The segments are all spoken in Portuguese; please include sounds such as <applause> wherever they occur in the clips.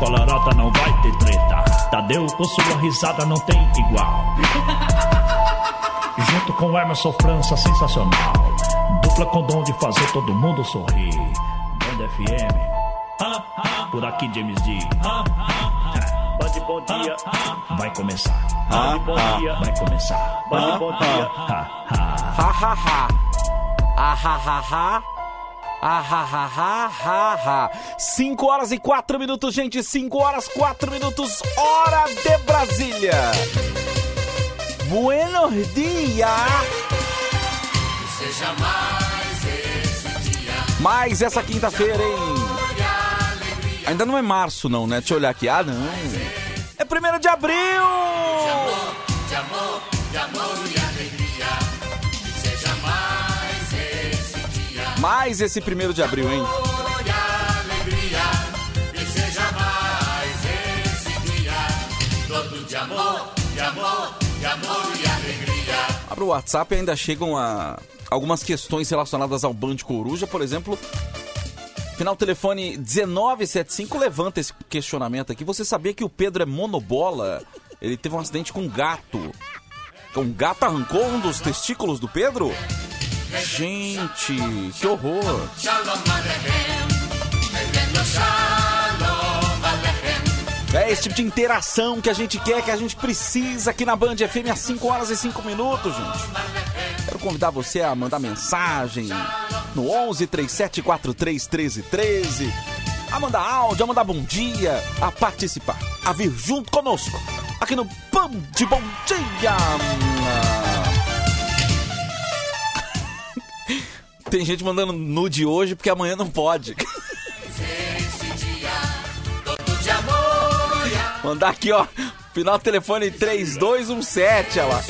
Colorota não vai ter treta. Tadeu com sua risada não tem igual. <laughs> Junto com Emerson França, sensacional. Dupla com dom de fazer todo mundo sorrir. Banda FM. Por aqui, James D. Band bom dia. Vai começar. Band bom dia. Vai começar. Band bom dia. Ha, ha. Ha ha ha. Ha ha ha. Ah ha ha ha ha ha. 5 horas e 4 minutos, gente. 5 horas 4 minutos, hora de Brasília. Buenos dias. Seja mais esse dia. Mais essa quinta-feira, hein? Ainda não é março, não, né? Deixa eu olhar aqui. Ah, não. É 1 de abril! De amor, de amor e alegria. Mais esse 1 de abril, hein? Abra o WhatsApp e ainda chegam a algumas questões relacionadas ao Band Coruja, por exemplo. Final telefone 1975 levanta esse questionamento aqui. Você sabia que o Pedro é monobola? Ele teve um acidente com um gato. Um gato arrancou um dos testículos do Pedro? Gente, que horror! É esse tipo de interação que a gente quer, que a gente precisa aqui na Band FM às 5 horas e 5 minutos, gente. Quero convidar você a mandar mensagem no 11 37 43 13 13, a mandar áudio, a mandar bom dia, a participar, a vir junto conosco aqui no Band Bom Dia. Tem gente mandando nude hoje porque amanhã não pode. Mandar aqui, ó. Final telefone 3217, olha lá.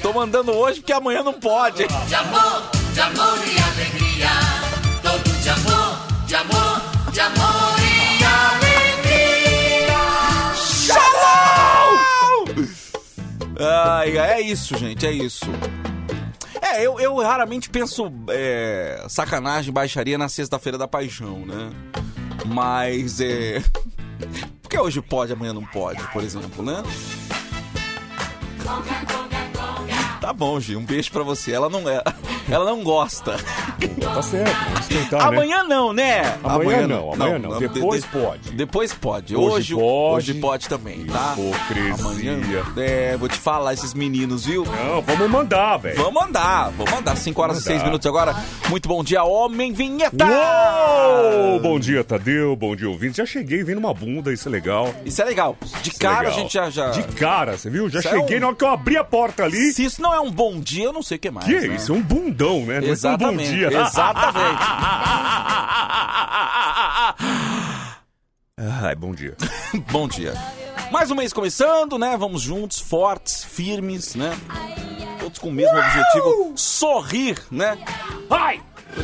Tô mandando hoje porque amanhã não pode. De amor, de amor e alegria. Todo de amor, de amor, de amor e alegria. Ai, é isso, gente, é isso. É, eu, eu raramente penso é, sacanagem, baixaria na sexta-feira da paixão, né? Mas é. <laughs> Porque hoje pode, amanhã não pode, por exemplo, né? Tá bom, Gi, um beijo pra você. Ela não é. <laughs> Ela não gosta. Tá certo, vamos tentar, né? Amanhã não, né? Amanhã não, amanhã não. de- Depois de- pode. Depois pode. Hoje Hoje, pode. hoje pode também, tá? Hipocrisia. Amanhã. É, vou te falar, esses meninos, viu? Não, vamos mandar, velho. Vamos andar, vamos andar. 5 horas e Mandar. 6 minutos agora. Muito bom dia, homem vinheta! Uou! Bom dia, Tadeu. Bom dia, ouvinte. Já cheguei vendo uma bunda, isso é legal. Isso é legal. De Isso é cara legal. a gente já. já... De cara, você viu? Já Isso é cheguei um- na hora que eu abri a porta ali. Se isso não é um bom dia, eu não sei o que mais. Que é né? isso? É um bundão, né? Não é só um bom Exatamente. dia. <laughs> Exatamente. Ai, bom dia. <laughs> bom dia. Mais um mês começando, né? Vamos juntos, fortes, firmes, né? Todos com o mesmo objetivo: sorrir, né? Ai!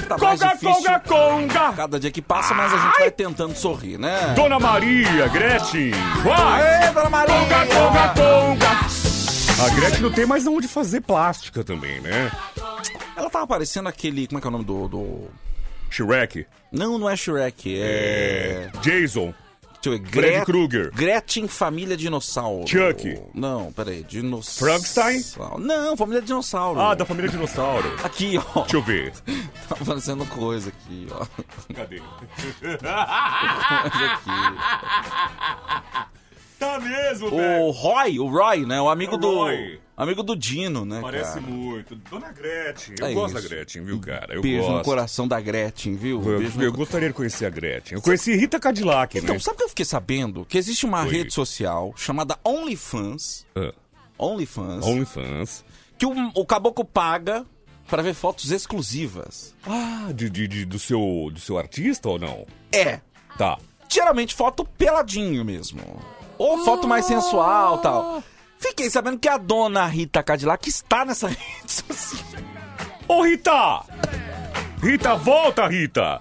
Tá Conga, conga, conga! cada dia que passa, mas a gente vai tentando sorrir, né? Dona Maria, Gretchen. Vai! Aê, dona Maria! Conga, conga, conga! A Gretchen não tem mais onde fazer plástica também, né? Ela tava parecendo aquele. Como é que é o nome do. do... Shrek. Não, não é Shrek, é. Jason. Deixa eu ver. Gret- Krueger. Gretchen Família Dinossauro. Chuck. Não, peraí. Dinossauro. Frankenstein? Não, Família Dinossauro. Ah, da família dinossauro. Aqui, ó. Deixa eu ver. <laughs> Tá aparecendo coisa aqui, ó. Cadê? Coisa aqui. <laughs> Tá mesmo, velho. O Roy, o Roy, né? O amigo O do. Roy. Amigo do Dino, né? Parece cara? muito. Dona Gretchen. Eu É gosto isso. da Gretchen, viu, cara? Eu Beijo no gosto. coração da Gretchen, viu? Eu, Beijo no eu gostaria de conhecer a Gretchen. Eu conheci Rita Cadillac, Então, né? sabe o que eu fiquei sabendo? Que existe uma Oi. rede social chamada OnlyFans. Ah, OnlyFans. OnlyFans. Que o, o caboclo paga pra ver fotos exclusivas. Ah, de, de- de- do, seu, do seu artista ou não? É. Tá. Geralmente foto peladinho mesmo. Ou foto mais sensual tal. Fiquei sabendo que a dona Rita Cadillac está nessa <laughs> rede social. Ô, Rita! Rita, volta, Rita!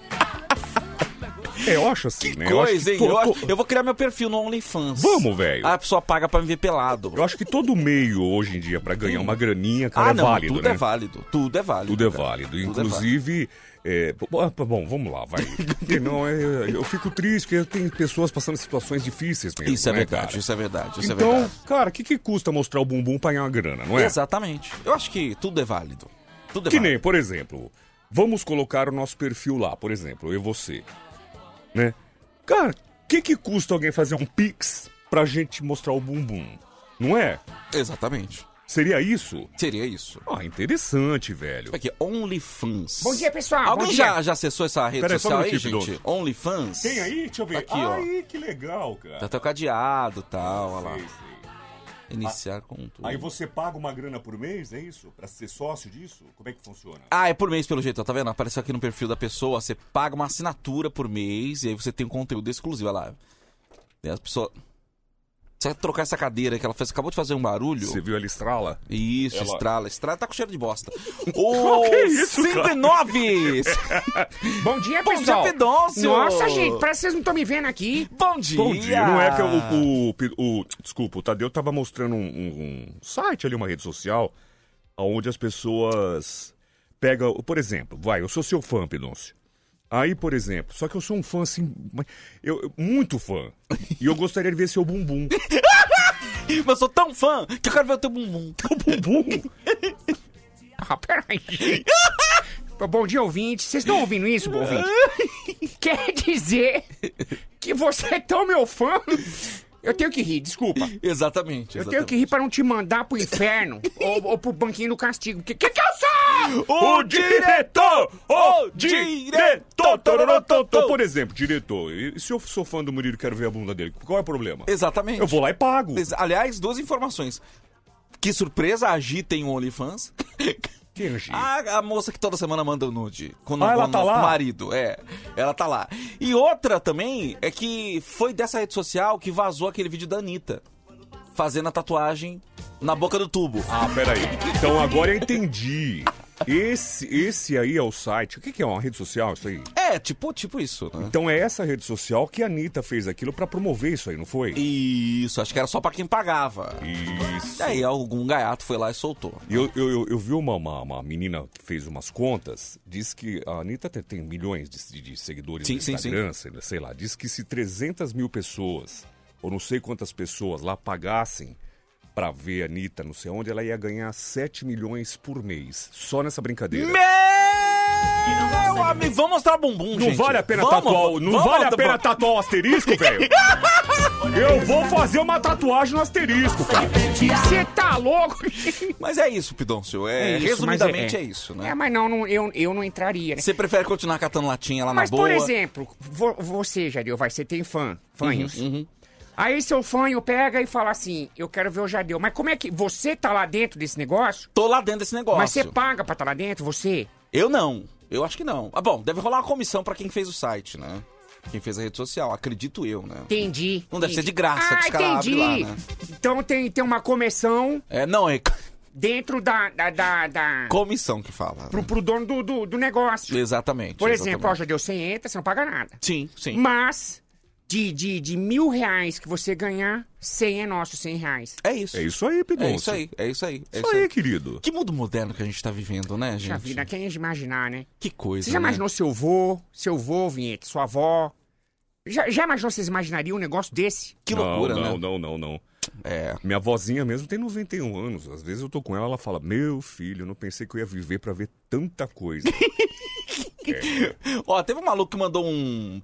É, <laughs> eu acho assim, Que né? Eu acho coisa, que hein? to- Eu, acho- eu vou criar meu perfil no OnlyFans. Vamos, velho. A pessoa paga pra me ver pelado. Eu acho que todo meio hoje em dia pra ganhar uma graninha, cara, ah, é não, válido, tudo né? é válido. Tudo é válido. Tudo é cara. válido. Tudo é Inclusive. É, bom, bom, vamos lá, vai. <laughs> Não, é, eu fico triste porque tem pessoas passando situações difíceis mesmo. Isso é né, verdade, cara? isso é verdade, isso é Então, verdade. cara, o que, que custa mostrar o bumbum pra ganhar uma grana, não é? Exatamente. Eu acho que tudo é válido. Tudo é Que válido. nem, por exemplo, vamos colocar o nosso perfil lá, por exemplo, eu e você. Né? Cara, o que, que custa alguém fazer um pix pra gente mostrar o bumbum? Não é? Exatamente. Seria isso? Seria isso. Ah, interessante, velho. Aqui, OnlyFans. Bom dia, pessoal. Alguém Bom já, dia. já acessou essa rede Pera aí, social aí, minutinho, gente? OnlyFans? Tem aí? Deixa eu ver. Aqui, ó. Ai, que legal, cara. Tá até o cadeado e tal, olha lá. Sei, sei. Iniciar com tudo. Aí você paga uma grana por mês, é isso? Pra ser sócio disso? Como é que funciona? Ah, é por mês pelo jeito, ó, tá vendo? Apareceu aqui no perfil da pessoa, você paga uma assinatura por mês e aí você tem um conteúdo exclusivo, olha lá. E as pessoas... Você vai trocar essa cadeira que ela fez, acabou de fazer um barulho. Você viu ela estrala? Isso, Ela- estrala. Estrala tá com cheiro de bosta. <laughs> <laughs> Que Ô, isso, 109! <laughs> Bom dia, Bom dia, pessoal. Pidoncio. Nossa, gente, parece que vocês não estão me vendo aqui. Bom dia! Bom dia. Não é que o, o, o- Desculpa, o Tadeu tava mostrando um, um- um site ali, uma rede social, onde as pessoas pegam. Por exemplo, vai, eu sou seu fã, Pidoncio. Aí, por exemplo, só que eu sou um fã assim. Eu, muito fã. E eu gostaria de ver seu bumbum. <laughs> Mas eu sou tão fã que eu quero ver o teu bumbum. <laughs> O bumbum? <laughs> Ah, peraí. Bom dia, ouvinte. Vocês estão ouvindo isso, bom ouvinte? Quer dizer que você é tão meu fã? Eu tenho que rir, desculpa. Exatamente. Eu tenho que rir pra não te mandar pro inferno ou, ou pro banquinho do castigo. Que que, que eu sou? O diretor! O diretor! Por exemplo, diretor, e se eu sou fã do Murilo e quero ver a bunda dele, qual é o problema? Exatamente. Eu vou lá e pago. Aliás, duas informações. Que surpresa, a Gi tem um OnlyFans. <laughs> Quem é? A, a moça que toda semana manda o nude. Com, Ah, ela tá lá? o marido, é. Ela tá lá. E outra também é que foi dessa rede social que vazou aquele vídeo da Anitta. Fazendo a tatuagem na boca do tubo. Ah, peraí. Então agora eu entendi. Esse, esse aí é o site. O que, que é? Uma rede social isso aí? É, tipo, tipo isso, né? Então é essa rede social que a Anitta fez aquilo pra promover isso aí, não foi? Isso, acho que era só pra quem pagava. Isso. E aí algum gaiato foi lá e soltou. E Eu, eu, eu, eu vi uma, uma, uma menina que fez umas contas, diz que a Anitta tem, tem milhões de, de seguidores Sim, no sim, Instagram, sei, sei lá, diz que se 300 mil pessoas, ou não sei quantas pessoas lá pagassem pra ver a Anitta não sei onde, ela ia ganhar 7 milhões por mês, só nessa brincadeira. Meu amigo, vamos mostrar bumbum, Não gente. vale a pena Vamos, tatuar, o- não vamos, vale a pena tatuar o asterisco, velho? <laughs> Eu vou fazer uma tatuagem no asterisco, cara. Você tá louco? Mas é isso, Pidoncio. É, É isso, resumidamente mas é, isso, né? É, mas não, não, eu, eu não entraria, né? Você prefere continuar catando latinha lá Mas, na boa? por exemplo, vo- você, Jadeu, vai, você tem fã, fãs. Uhum, Aí seu fã pega e fala assim, eu quero ver o Jadeu. Mas como é que você tá lá dentro desse negócio? Tô lá dentro desse negócio. Mas você paga pra estar lá dentro, você? Eu não. Eu acho que não. Ah, bom, deve rolar uma comissão pra quem fez o site, né? Quem fez a rede social, acredito eu, né? Entendi. Não deve ser entendi. de graça ah, que os caras entendi. abrem lá, né? Então tem, tem uma comissão É, não, é <laughs> dentro da... da, da, da- comissão que fala. pro, pro dono do, do, do negócio. Exatamente. Por exemplo, ó, exatamente. Jadeu, você entra, você não paga nada. Sim, sim. Mas, de, de, de mil reais que você ganhar, 100 é nosso, 100 reais. É isso. É isso aí, Pidoncio. É isso aí, é isso aí. É Isso aí, querido. Que mundo moderno que a gente tá vivendo, né, Puxa gente? vida, quem ia imaginar, né? Que coisa. Você já né? imaginou seu vô, seu vô, Vinheta, sua avó? Já, já imaginou vocês imaginariam um negócio desse? Que loucura, não, né? não, não, não, não. É. Minha vozinha mesmo tem 91 anos. Às vezes eu tô com ela, ela fala: Meu filho, eu não pensei que eu ia viver pra ver tanta coisa. <laughs> Ó, teve um maluco que mandou um.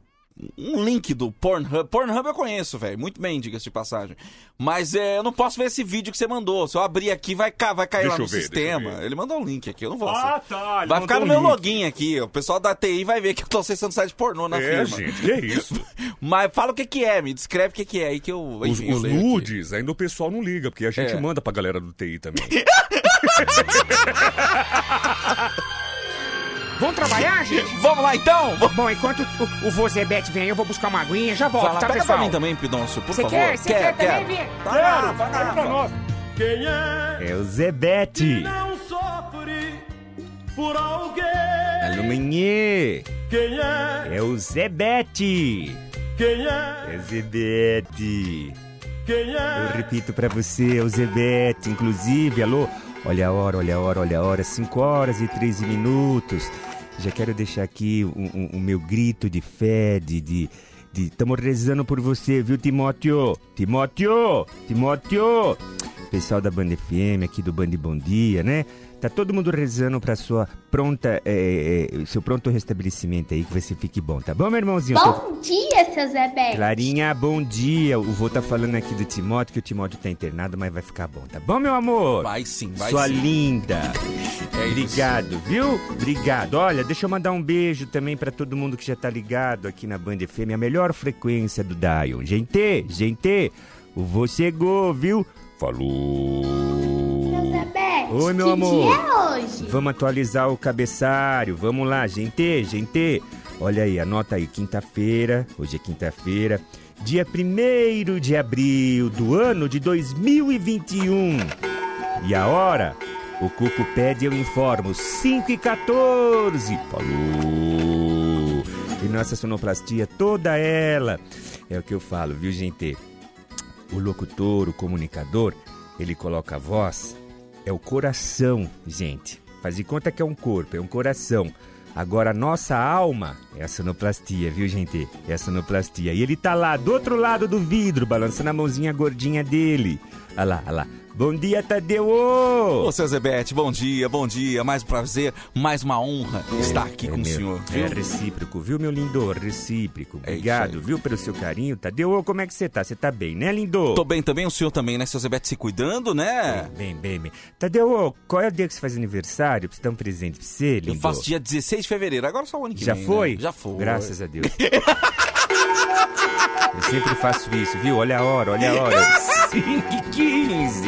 Um link do Pornhub. Pornhub eu conheço, velho. Muito bem, diga-se de passagem. Mas é, eu não posso ver esse vídeo que você mandou. Se eu abrir aqui, vai, ca- vai cair Deixa lá no eu ver, eu sistema. Ele mandou um link aqui, eu não vou Ah, tá, Vai ficar no meu link. login aqui. O pessoal da TI vai ver que eu tô acessando site pornô na é, firma. gente, que é isso? <laughs> Mas fala o que que é, me descreve o que que é aí que eu. Os, enfim, eu os leio aqui. nudes, ainda o pessoal não liga, porque a gente É. manda pra galera do TI também. <laughs> Vamos trabalhar, gente? Vamos lá então? Bom, enquanto o, o vô Zebete vem aí, eu vou buscar uma aguinha, já volto, Vai lá, tá, pega pessoal? pra mim também, Pidoncio, por Você favor. quer? Você quer também, quero. Vinha? Tá lá, vai lá, vai lá. Quem é É o Zebete. não sofre por alguém? Quem é? É o Zebete. Quem é? É Zebete. Quem Eu é? repito pra você, é o Zebete, inclusive, alô? Olha a hora, olha a hora, olha a hora, 5 horas e 13 minutos. Já quero deixar aqui o um, um- o meu grito de fé, de... de Estamos rezando por você, viu, Timóteo? Timóteo! Timóteo! Pessoal da Band FM, aqui do Band Bom Dia, né? Tá todo mundo rezando pra sua pronta, é, é, seu pronto restabelecimento aí, que você fique bom, tá bom, meu irmãozinho? Tô- Bom dia, seu Zebete. Clarinha, bom dia. O vô tá falando aqui do Timóteo, que o Timóteo tá internado, mas vai ficar bom, tá bom, meu amor? Vai sim, vai Sua sim. linda. É isso. Obrigado, viu? Obrigado. Olha, deixa eu mandar um beijo também pra todo mundo que já tá ligado aqui na Band FM, a melhor frequência do Dion. Gente, gente, o vô chegou, viu? Falou. Oi, meu que amor. dia é hoje? Vamos atualizar o cabeçário. Vamos lá, gente, gente. Olha aí, anota aí, quinta-feira. Hoje é quinta-feira. Dia 1 de abril do ano de 2021. E a hora? O Cuco pede, eu informo. 5 e 14. Falou. E nossa sonoplastia, toda ela. É o que eu falo, viu, gente? O locutor, o comunicador, ele coloca a voz é o coração, gente. Faz de conta que é um corpo, é um coração. Agora, a nossa alma é a sonoplastia, viu, gente? É a sonoplastia. E ele tá lá, do outro lado do vidro, balançando a mãozinha gordinha dele. Olha lá, olha lá. Bom dia, Tadeu! Ô, seu Zebete, bom dia, bom dia. Mais um prazer, mais uma honra estar aqui É com o senhor, viu? É recíproco, viu, meu lindo? Recíproco. É Obrigado, aí. viu, pelo seu carinho. Tadeu, ô, como é que você tá? Você tá bem, né, lindo? Tô bem também, o senhor também, né, seu Zebete, se cuidando, né? Bem, bem, bem. Tadeu, ô, qual é o dia que você faz aniversário? Precisa dar um presente pra você, lindo? Eu faço dia 16 de fevereiro, agora só o ano que Já vem, né? foi? Já foi. Graças a Deus. <laughs> Eu sempre faço isso, viu? Olha a hora, olha a hora. <laughs> 5 e 15.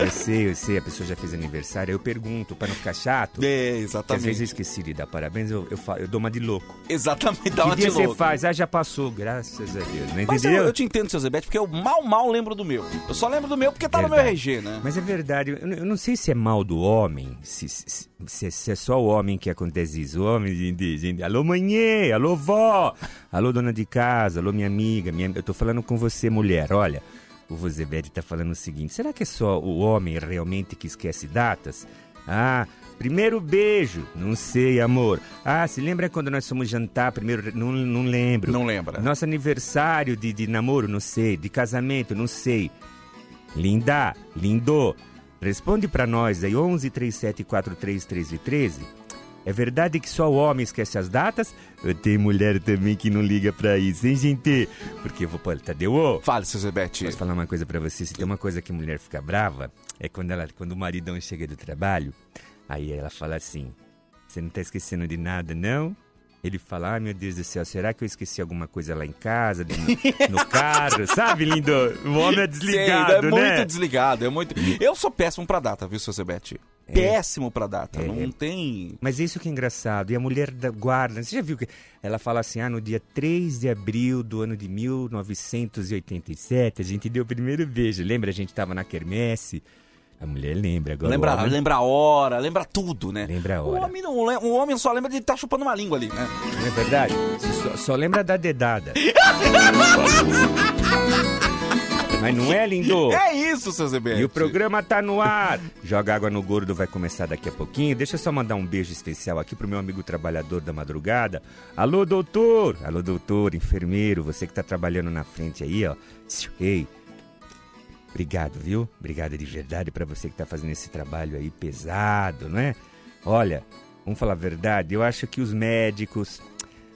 Eu sei, eu sei, a pessoa já fez aniversário. Eu pergunto, pra não ficar chato. É, Porque às exatamente. vezes eu esqueci de dar parabéns, eu, eu, eu dou uma de louco. Exatamente, dá que uma dia de você louco. faz? Ah, já passou, graças a Deus. Não Mas eu, entendeu? eu te entendo, seu Zebete, porque eu mal, mal lembro do meu. Eu só lembro do meu porque tá no meu Verdade. RG, né? Mas é verdade, eu, eu não sei se é mal do homem, se, se, se- se é só o homem que acontece isso. O homem, gente, gente, alô manhã, alô vó, alô dona de casa, alô minha amiga, minha, eu tô falando com você, mulher, olha. O Vozebete tá falando o seguinte, será que é só o homem realmente que esquece datas? Ah, primeiro beijo, não sei, amor. Ah, se lembra quando nós fomos jantar primeiro? Não, não lembro. Não lembra. Nosso aniversário de, de namoro, não sei. De casamento, não sei. Linda, lindo, responde pra nós aí, 11 37 43 13 13. É verdade que só o homem esquece as datas? Tem mulher também que não liga pra isso, hein, gente? Porque eu vou pôr, Tadeu, ô, Fale, seu Zebete. Posso falar uma coisa pra você? Se tem uma coisa que mulher fica brava, é quando, ela, quando o maridão chega do trabalho, aí ela fala assim: Você não tá esquecendo de nada, não? Ele fala, ai meu Deus do céu, será que eu esqueci alguma coisa lá em casa, no, no <laughs> carro? Sabe, lindo? O homem é desligado, Sei, é né? muito desligado, é muito... Eu sou péssimo pra data, viu, seu Zebete? Péssimo pra data, É. não tem... Mas isso que é engraçado. E a mulher da guarda, você já viu que ela fala assim: ah, no dia 3 de abril do ano de 1987, a gente deu o primeiro beijo. Lembra? A gente tava na quermesse. A mulher lembra agora. o Lembra, homem- lembra a hora, lembra tudo, né? Lembra a O hora. homem, não, o homem só lembra de estar chupando uma língua ali, né? Não é verdade? Só, só lembra da dedada. <laughs> Mas não é, lindo? É isso, seu Zebete. E o programa tá no ar. Joga água no gordo vai começar daqui a pouquinho. Deixa eu só mandar um beijo especial aqui pro meu amigo trabalhador da madrugada. Alô, doutor. Alô, doutor, enfermeiro, você que tá trabalhando na frente aí, ó. Ei, obrigado, viu? Obrigado de verdade pra você que tá fazendo esse trabalho aí pesado, não é? Olha, vamos falar a verdade, eu acho que os médicos,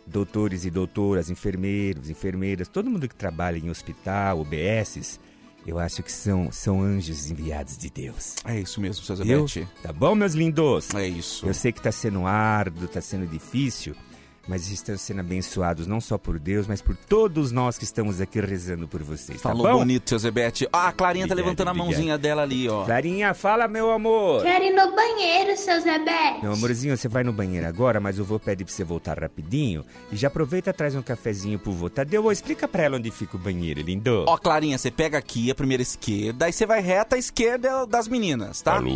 doutores e doutoras, enfermeiros, enfermeiras, todo mundo que trabalha em hospital, UBSs, eu acho que são, são anjos enviados de Deus. É isso mesmo? Zebete. Tá bom, meus lindos? É isso. Eu sei que tá sendo árduo, tá sendo difícil, mas estão sendo abençoados não só por Deus, mas por todos nós que estamos aqui rezando por vocês, Falou tá bom? bonito, seu Zebete. Ah, a Clarinha tá Obrigado, levantando a obrigado. mãozinha dela ali, ó. Clarinha, fala, meu amor. Quero ir no banheiro, seu Zebete. Meu amorzinho, você vai no banheiro agora, mas o vô pede pra você voltar rapidinho. E já aproveita e traz um cafezinho pro vô. Tadeu, explica pra ela onde fica o banheiro, lindo. Ó, Clarinha, você pega aqui a primeira esquerda, aí você vai reta à esquerda das meninas, tá? Alô,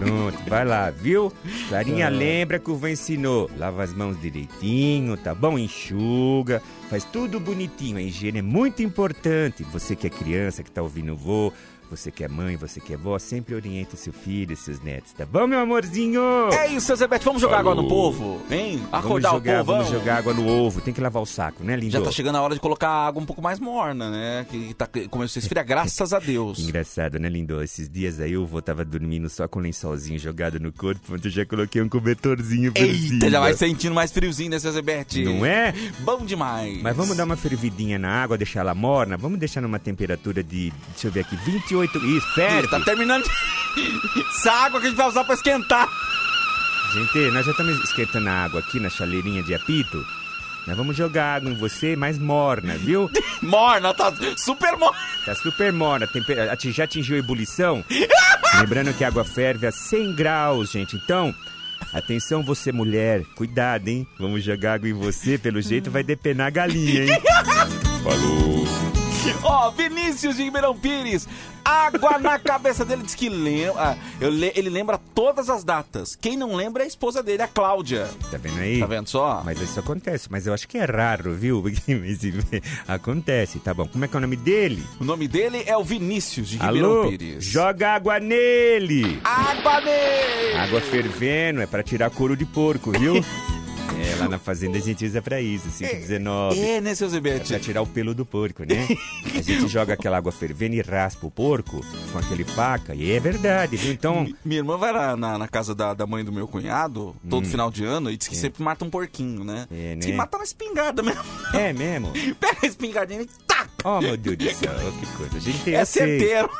Pronto, vai lá, viu? Clarinha lembra que o vô ensinou. Lava as mãos direitinho, tá bom? Enxuga, faz tudo bonitinho. A higiene é muito importante. Você que é criança, que tá ouvindo o vô, você que é mãe, você que é vó, sempre oriente seu filho e seus netos, tá bom, meu amorzinho? É isso, seu Zebete. Vamos jogar água no Falou. povo, hein? Vamos Acordar jogar, o povo. vamos jogar água no ovo. Tem que lavar o saco, né, lindo? Já tá chegando a hora de colocar a água um pouco mais morna, né? Que tá, começou a esfriar, graças a Deus. <laughs> Engraçado, né, lindo? Esses dias aí o vô tava dormindo só com lençolzinho jogado no corpo, eu já coloquei um cobertorzinho por Eita, cima. já vai sentindo mais friozinho, né, seu Zebete? Não é? Bom demais. Mas vamos dar uma fervidinha na água, deixar ela morna? Vamos deixar numa temperatura de, deixa eu ver aqui, 28... Isso, ferve! Tá terminando. de- Essa água que a gente vai usar pra esquentar. Gente, nós já estamos esquentando a água aqui na chaleirinha de apito. Nós vamos jogar água em você mais morna, viu? <laughs> Morna, tá super morna. Tá super morna, já atingiu a ebulição. <laughs> Lembrando que a água ferve a 100 graus, gente. Então, atenção você mulher, cuidado, hein? Vamos jogar água em você, pelo jeito vai depenar a galinha, hein? <laughs> Falou. Ó, Vinícius de Ribeirão Pires. Água na cabeça dele. Diz que lembra. ah, le- ele lembra todas as datas. Quem não lembra é a esposa dele, a Cláudia. Tá vendo aí? Tá vendo só? Mas isso acontece, mas eu acho que é raro, viu? <laughs> Acontece, tá bom. Como é que é o nome dele? O nome dele é o Vinícius de Ribeirão Alô? Pires. Joga água nele! Água nele! Água fervendo é pra tirar couro de porco, viu? <laughs> é, lá na fazenda a gente usa pra isso, 519. É, né, seu É Zebete? pra tirar o pelo do porco, né? <laughs> A gente joga aquela água fervendo e raspa o porco com aquele faca. E é verdade, viu? Então, Mi- Minha irmã vai lá na, na casa da, da mãe do meu cunhado, todo final de ano, e diz que sempre mata um porquinho, né? Hum. É, Diz né? que mata na espingarda mesmo. é mesmo. <laughs> Pega a espingardinha e taca! Oh, meu Deus do céu, que coisa. A gente tem, É certeiro.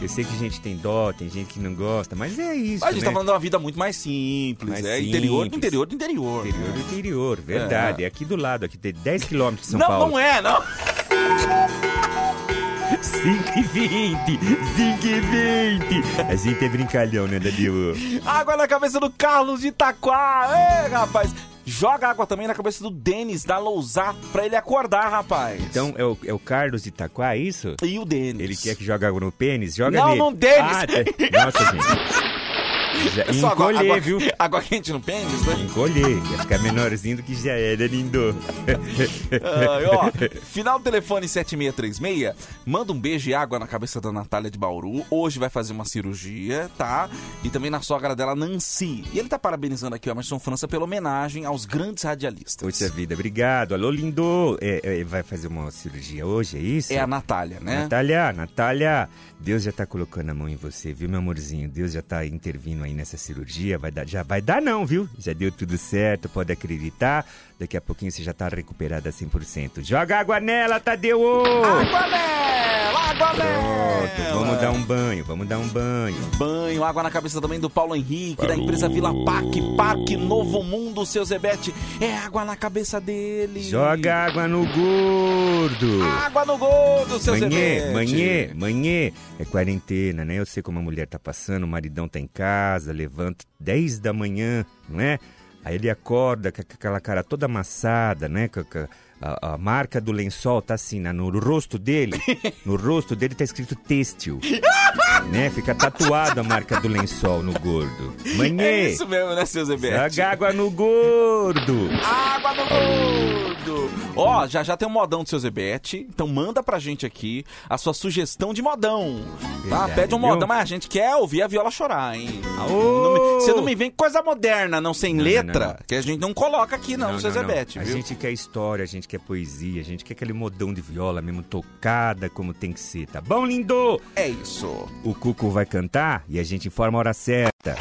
Eu sei que gente tem dó, tem gente que não gosta, mas é isso, A gente né? tá falando de uma vida muito mais simples, Mais é interior do simples. interior do interior. Interior do interior, verdade. É, aqui do lado, aqui tem 10 quilômetros de São não, Paulo. não é, não. 5 e 20, 5 e 20. A gente é brincalhão, né, Danilo? Água na cabeça do Carlos de Itaquá. Ê, rapaz. Joga água também na cabeça do Denis da Lousá pra ele acordar, rapaz. Então, é o, é o Carlos de Itaquá, é isso? E o Denis? Ele quer que jogue água no pênis? Joga Não, nele. no Denis. Ah. Nossa, gente. <laughs> Já É só encolher, água, viu? água quente no pênis, né? Encolher. Ia ficar menorzinho do que já é, né, lindo? Ai, ó, <laughs> final do telefone 7636, manda um beijo e água na cabeça da Natália de Bauru. Hoje vai fazer uma cirurgia, tá? E também na sogra dela, Nancy. E ele tá parabenizando aqui o Emerson França pela homenagem aos grandes radialistas. Poxa vida, obrigado. Alô, lindo. É, é, vai fazer uma cirurgia hoje, é isso? É a Natália, né? Natália, Natália, Deus já tá colocando a mão em você, viu, meu amorzinho? Deus já tá intervindo aí nessa cirurgia, vai dar, já vai dar não, viu? Já deu tudo certo, pode acreditar. Daqui a pouquinho você já tá recuperada 100%. Joga água nela, Tadeu! Água nela, água Pronto, nela. vamos dar um banho, vamos dar um banho. Banho, água na cabeça também do Paulo Henrique, da empresa Vila Parque, Parque Novo Mundo, seu Zebete. É água na cabeça dele. Joga água no gordo! Água no gordo, seu Manhê, Zebete. manhê, manhê. É quarentena, né? Eu sei como a mulher tá passando, o maridão tá em casa, levanta 10 da manhã, não é? Aí ele acorda com aquela cara toda amassada, né? Com, a, a marca do lençol tá assim, né? no rosto dele. <laughs> No rosto dele tá escrito têxtil. <laughs> né? Fica tatuado a marca do lençol no gordo. Manhê, É isso mesmo, né, seu Zebete? joga água no gordo. Água no gordo! Ó, já já tem um modão do seu Zebete, então manda pra gente aqui a sua sugestão de modão. Tá? Verdade, Pede um viu? modão, mas a gente quer ouvir a viola chorar, hein? Não Você não me vem coisa moderna, não sem Não, não, letra, não. que a gente não coloca aqui não, seu Zebete, A viu? gente quer história, a gente quer poesia, a gente quer aquele modão de viola mesmo tocada como tem que ser, tá bom, lindo? É isso. O Cuco vai cantar e a gente informa a hora certa.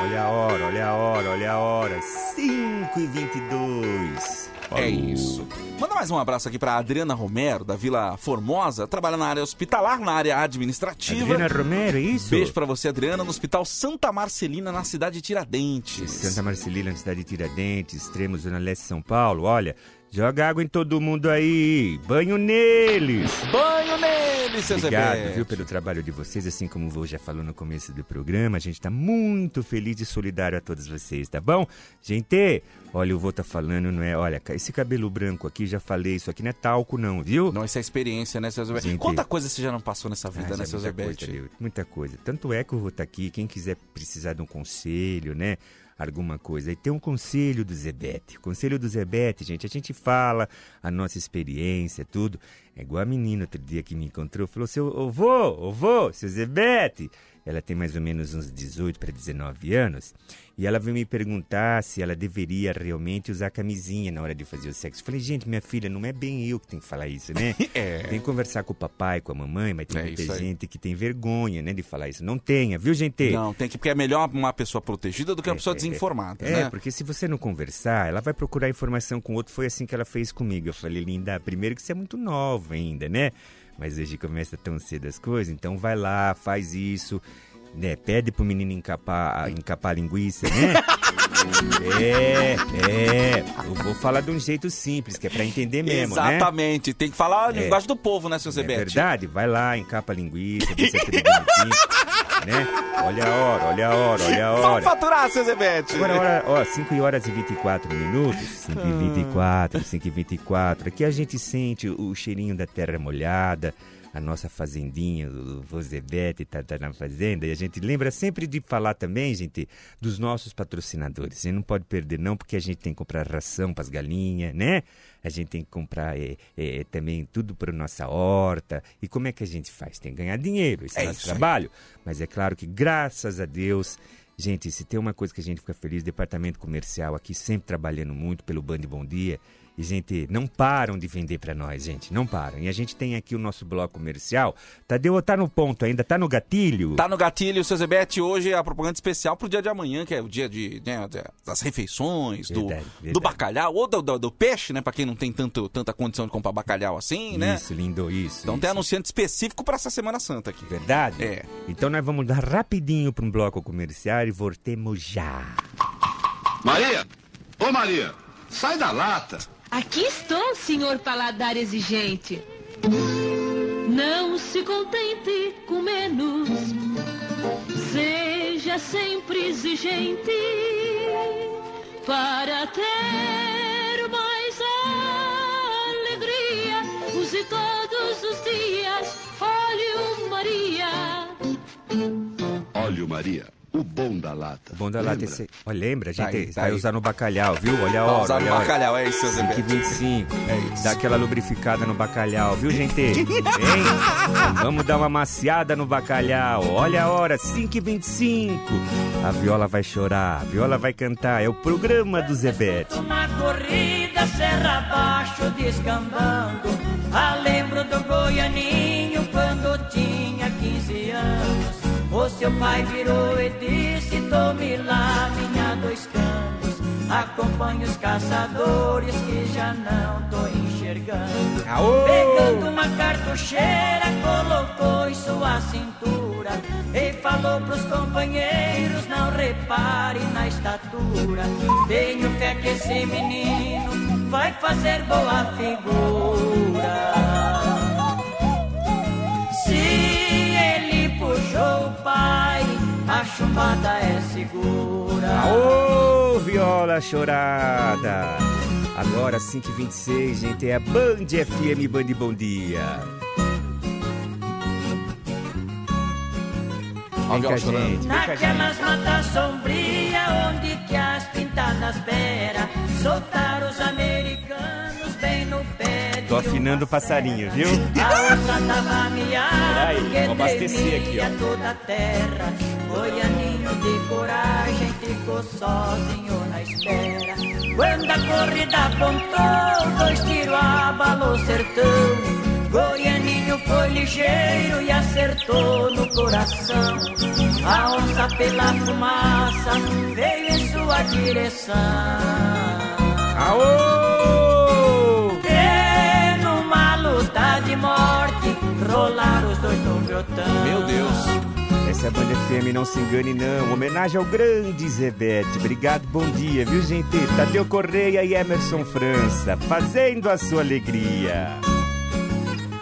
Olha a hora, olha a hora, olha a hora. 5 e 22. É isso. Manda mais um abraço aqui pra Adriana Romero, da Vila Formosa, trabalha na área hospitalar, na área administrativa. Adriana Romero, é isso? Beijo pra você, Adriana, no Hospital Santa Marcelina, na cidade de Tiradentes. Santa Marcelina, na cidade de Tiradentes, extremo, Zona Leste de São Paulo. Olha, Joga água em todo mundo aí. Banho neles. Banho nele, seu Obrigado, Zebete. viu, pelo trabalho de vocês. Assim como o vô já falou no começo do programa, a gente tá muito feliz e solidário a todos vocês, tá bom? Gente, olha, o vô tá falando, não é? Olha, esse cabelo branco aqui, já falei, isso aqui não é talco, não, viu? Não, isso é experiência, né, seu Zebete? Gente- Quanta coisa você já não passou nessa vida, Ah, né, já seu muita Zebete? muita coisa. Tanto é que eu vou estar aqui, quem quiser precisar de um conselho, né? Alguma coisa. E tem um conselho do Zebete. O conselho do Zebete, gente, a gente fala a nossa experiência, tudo. É igual a menina outro dia que me encontrou, falou: seu ô vô, ô vô, seu Zebete. Ela tem mais ou menos uns 18 para 19 anos. E ela veio me perguntar se ela deveria realmente usar camisinha na hora de fazer o sexo. Falei, gente, minha filha, não é bem eu que tenho que falar isso, né? <laughs> É. Tem que conversar com o papai, com a mamãe, mas tem É muita gente que tem vergonha, né, de falar isso. Não tenha, viu, gente? Não, tem que, porque é melhor uma pessoa protegida do que uma pessoa desinformada, É, né? porque se você não conversar, ela vai procurar informação com outro. Foi assim que ela fez comigo. Eu falei, linda, primeiro que você é muito nova ainda, né? Mas hoje começa tão cedo as coisas, então vai lá, faz isso. Né, pede pro menino encapar, encapar a linguiça, né? <laughs> é, é. Eu vou falar de um jeito simples, que é pra entender mesmo, né? Exatamente. Tem que falar a É. linguagem do povo, né, seu É Zebete? verdade? Vai lá, encapa a linguiça, é tudo bonitinho, <laughs> né? Olha a hora, olha a hora, olha a Vamos hora. faturar, seu Zebete. Agora, hora, ó, 5 horas e 24 minutos. 5 e 24, 5 e 24. Aqui a gente sente o cheirinho da terra molhada, a nossa fazendinha, o Vozebete tá, tá na fazenda. E a gente lembra sempre de falar também, gente, dos nossos patrocinadores. A gente não pode perder, não, porque a gente tem que comprar ração para as galinhas, né? A gente tem que comprar é, é, também tudo para nossa horta. E como é que a gente faz? Tem que ganhar dinheiro, esse é, nosso isso aí. trabalho. Mas é claro que, graças a Deus, Gente, se tem uma coisa que a gente fica feliz, departamento comercial aqui sempre trabalhando muito pelo Band Bom Dia. E, gente, não param de vender pra nós, gente. Não param. E a gente tem aqui o nosso bloco comercial. Tadeu, tá no ponto ainda? Tá no gatilho? Tá no gatilho, seu Zebete. Hoje é a propaganda especial pro dia de amanhã, que é o dia de, né, das refeições, do, Verdade, do bacalhau, ou do, do- do peixe, né? Pra quem não tem tanto, tanta condição de comprar bacalhau assim, né? Isso, lindo, isso. Então isso. tem anunciante específico pra essa Semana Santa aqui. Verdade? É. Então nós vamos dar rapidinho para um bloco comercial e voltemos já. Maria! Ô Maria! Sai da lata! Aqui estou, senhor paladar exigente. Não se contente com menos. Seja sempre exigente para ter mais alegria. Use todos os dias óleo Maria. Óleo Maria, o bom da lata. Bom da lata esse... Olha, lembra, a gente Tá aí, tá vai aí. usar no bacalhau, viu? Olha a Pra hora, usar no olha a hora. bacalhau, é isso, seu Zebete. 5,25. É isso. Dá aquela lubrificada no bacalhau, viu, gente? Hein? Vamos dar uma maciada no bacalhau. Olha a hora, 5h25. A viola vai chorar, a viola vai cantar. É o programa do Zebete. Uma corrida serra abaixo descambando Ah, lembro do Goianinho quando tinha 15 anos O seu pai virou e disse, tome lá minha dois canos Acompanhe os caçadores que já não tô enxergando. Aô! Pegando uma cartucheira, colocou em sua cintura E falou pros companheiros, não repare na estatura. Tenho fé que esse menino vai fazer boa figura. Se pai, a chumbada é segura Ô, viola chorada. Agora, 5h26, gente, é a Band FM Band Bom Dia. Vem com a gente, vem com a gente. Naquelas matas afinando o passarinho, viu? <laughs> A onça tava miada Peraí, vou abastecer aqui, ó. toda a terra Goianinho de coragem ficou sozinho na espera Quando a corrida apontou, dois tiros abalou o sertão Goianinho foi ligeiro e acertou no coração A onça pela fumaça veio em sua direção Aô! Meu Deus. Essa é a Band FM, não se engane não. Homenagem ao grande Zebete. Obrigado, bom dia, viu, gente? Tadeu Correia e Emerson França, fazendo a sua alegria.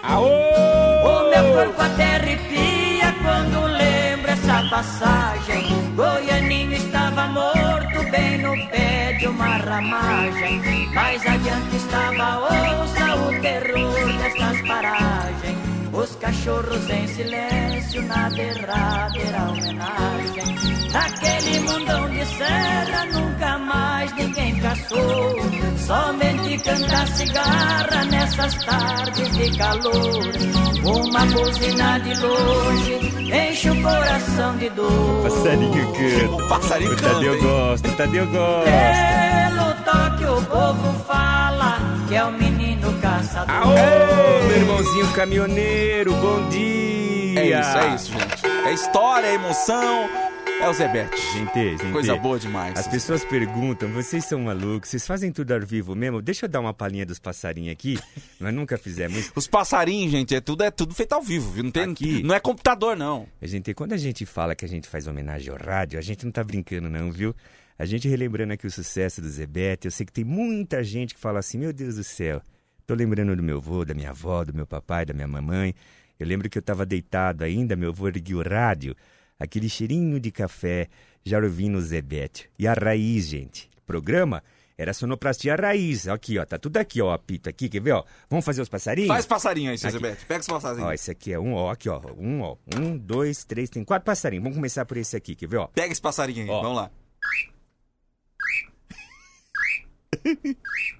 Aô! O meu corpo até arrepia quando lembro essa passagem. Goianinho estava morto bem no pé de uma ramagem. Mais adiante estava, ouça o terror destas paragens. Os cachorros em silêncio na derradeira homenagem. Naquele mundão de serra nunca mais ninguém caçou. Somente canta cigarra nessas tardes de calor. Uma buzina de longe enche o coração de dor. Passarinho canta. Passarinho O canta, Tadeu gosta, o Tadeu gosta. Pelo toque o povo fala que é o menino Aô, meu irmãozinho caminhoneiro, bom dia. É isso, é isso, gente. É história, é emoção. É o Zebete. Gente, gente. Coisa boa demais. As pessoas perguntam, vocês são malucos, vocês fazem tudo ao vivo mesmo? Deixa eu dar uma palhinha dos passarinhos aqui. <laughs> Nós nunca fizemos. Os passarinhos, gente, é tudo, é tudo feito ao vivo, viu? Não, tem, Aqui. não é computador, não. A gente, quando a gente fala que a gente faz homenagem ao rádio, a gente não tá brincando não, viu? A gente relembrando aqui o sucesso do Zebete, eu sei que tem muita gente que fala assim, meu Deus do céu, tô lembrando do meu avô, da minha avó, do meu papai, da minha mamãe. Eu lembro que eu tava deitado ainda, meu avô erguia o rádio, aquele cheirinho de café, já ouvindo o Zebete. E a raiz, gente, o programa era sonoplastia raiz. Aqui, ó, tá tudo aqui, ó, apito aqui, quer ver, ó? Vamos fazer os passarinhos? Faz passarinho aí, seu. Zebete. Pega os passarinhos. Ó, esse aqui é um, ó, aqui, ó. Um, ó. Um, dois, três, tem quatro passarinhos. Vamos começar por esse aqui, quer ver, ó? Pega esse passarinho aí, Ó. vamos lá. <laughs>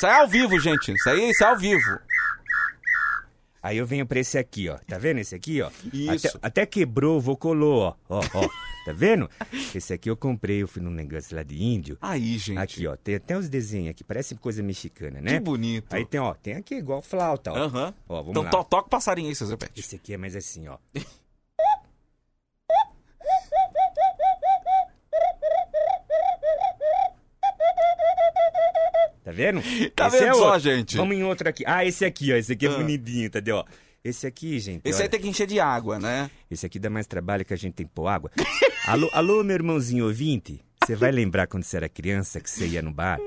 Isso aí é ao vivo, gente. Isso aí, isso é ao vivo. Aí eu venho pra esse aqui, ó. Tá vendo esse aqui, ó? Isso. Até, até quebrou, vocolou, ó. Ó, ó. Tá vendo? Esse aqui eu comprei, eu fui num negócio lá de índio. Aí, gente. Aqui, ó. Tem até os desenhos aqui, parece coisa mexicana, né? Que bonito. Aí tem, ó, tem aqui igual flauta, ó. Aham. Ó, vamos Então lá. to- toca o passarinho aí, seu Zebete. Esse aqui é mais assim, ó. <laughs> Tá vendo? <laughs> Tá Esse vendo é só, gente? Vamos em outro aqui. Ah, esse aqui, ó. Esse aqui é Ah. bonitinho, entendeu? Ó, Esse aqui, gente. Esse olha, aí tem que encher de água, né? esse aqui dá mais trabalho que a gente tem que pôr água. <laughs> alô, alô, meu irmãozinho ouvinte. Você vai lembrar quando você era criança que você ia no bar?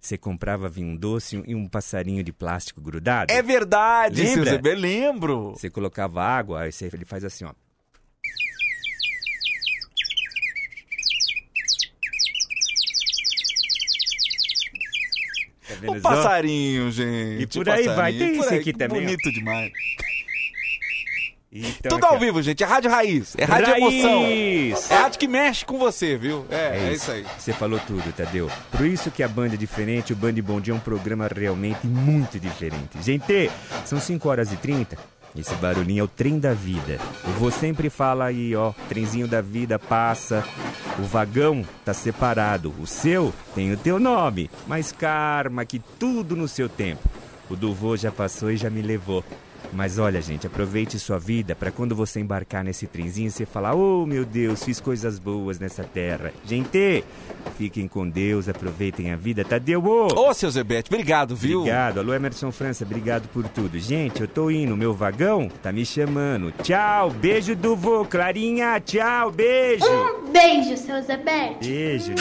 Você comprava vinho doce e um passarinho de plástico grudado? É verdade, seu Lembra? Lembro. Você colocava água, aí você- ele faz assim, ó. Vendo O passarinho, gente. E por aí vai. Tem aí, aqui também. Bonito demais. Então, Tudo aqui, ao vivo, gente. É rádio raiz. É rádio Raiz! emoção. É rádio que mexe com você, viu? É, é, isso aí. Você falou tudo, Tadeu. Por isso que a Banda é diferente, o Band Bom Dia é um programa realmente muito diferente. Gente, são 5 horas e 30. Esse barulhinho é o trem da vida. Eu vou sempre fala aí, ó, trenzinho da vida passa. O vagão tá separado. O seu tem o teu nome. Mas karma, que tudo no seu tempo. O do vô já passou e já me levou. Mas olha, gente, aproveite sua vida para quando você embarcar nesse trenzinho você falar: "Oh, meu Deus, fiz coisas boas nessa terra". Gente, fiquem com Deus, aproveitem a vida. Tadeu, ô! Ô, seu Zebete, obrigado, viu? Obrigado. Alô, Emerson França, obrigado por tudo. Gente, eu tô indo, meu vagão tá me chamando. Tchau, beijo do vô, Clarinha, tchau, beijo. Um beijo, seu Zebete. Beijo.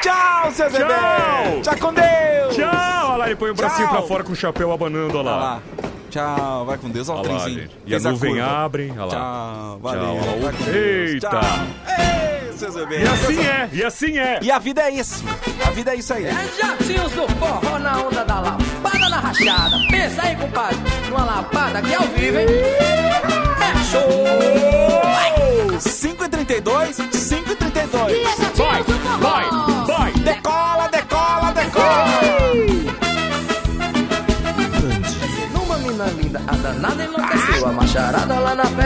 Tchau, seu Zebete. Tchau com Deus. Tchau. Lá, ele põe o bracinho Tchau. pra fora com o chapéu abanando, olha Olha lá. lá. Tchau, vai com Deus. Olha o Olha lá, trenzinho. gente. E a Fez nuvem curva. abre, olha lá. Tchau, valeu. Tchau, olha lá. vai com Deus. Eita. Tchau. Ei. E assim é, e assim é. E a vida é isso. A vida é isso aí. Jatinhos do forró na onda da lapada na rachada. Pensa aí, compadre, numa lapada aqui ao vivo, hein?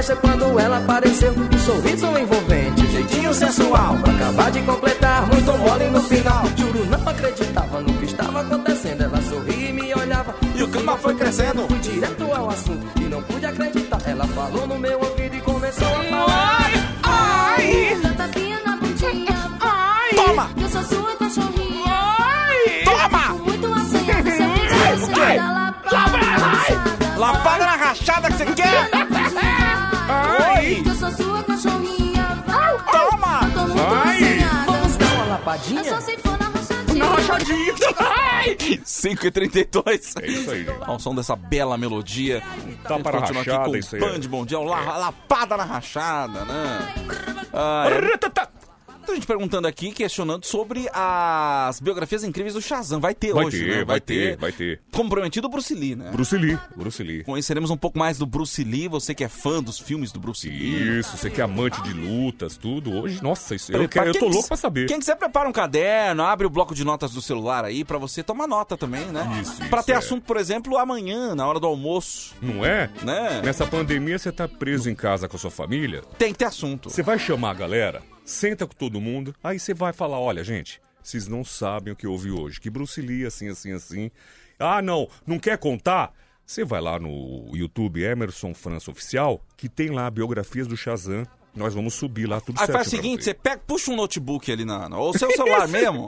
Festa quando ela apareceu. Um sorriso envolvente, jeitinho sensual. Pra acabar de completar, muito mole no final. Juro, não acreditava no que estava acontecendo. Ela sorria e me olhava. E o clima foi crescendo. Fui direto ao assunto e não pude acreditar. Ela falou no meu rabadinha. Eu só sei for na rachadinha. Na rachadinha. Ai! 5 e 32 É isso aí, gente. Ao som dessa bela melodia. Tá A para continua rachada, aqui com isso o aí é. Band Bom Dia, la- lapada na rachada, né? Ah, é. Muita gente perguntando aqui, questionando sobre as biografias incríveis do Shazam. Vai ter Vai hoje, ter, né? vai ter, vai ter. Como prometido, o Bruce Lee, né? Bruce Lee, Bruce Lee. Conheceremos um pouco mais do Bruce Lee, você que é fã dos filmes do Bruce Lee. Isso, você que é amante de lutas, tudo. Hoje, nossa, isso, eu, quero, eu tô louco pra saber. Quem quiser, prepara um caderno, abre o bloco de notas do celular aí pra você tomar nota também, né? Isso, Pra isso, ter é. assunto, por exemplo, amanhã, na hora do almoço, Não é? né? Nessa pandemia, você tá preso em casa com a sua família. Tem que ter assunto. Você vai chamar a galera, senta com todo mundo, aí você vai falar: olha, gente, vocês não sabem o que houve hoje. Que Bruce Lee, assim, assim, assim. Ah, não, não quer contar? Você vai lá no YouTube Emerson França Oficial, que tem lá biografias do Shazam. Nós vamos subir lá tudo Aí certo. faz o seguinte, você pega, puxa um notebook ali na, ou seu celular <laughs> mesmo,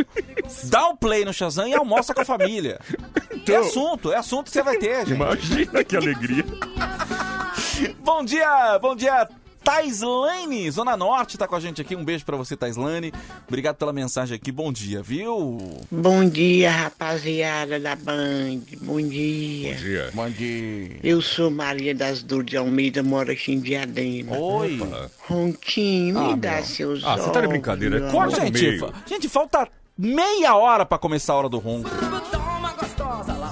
dá o play no Shazam e almoça com a família. É assunto, é assunto que você vai ter, gente. Imagina que alegria. Bom dia, bom dia, Taislane, Zona Norte tá com a gente aqui. Um beijo pra você, Taislane. Obrigado pela mensagem aqui. Bom dia, viu? Bom dia, rapaziada da Band. Bom dia. Bom dia. Bom dia. Eu sou Maria das Dores de Almeida, moro aqui em Diadema. Oi. Ronquinho, me Ah, dá meu. seus Ah, você tá de brincadeira. Corta Gente, gente, falta meia hora pra começar a hora do ronco.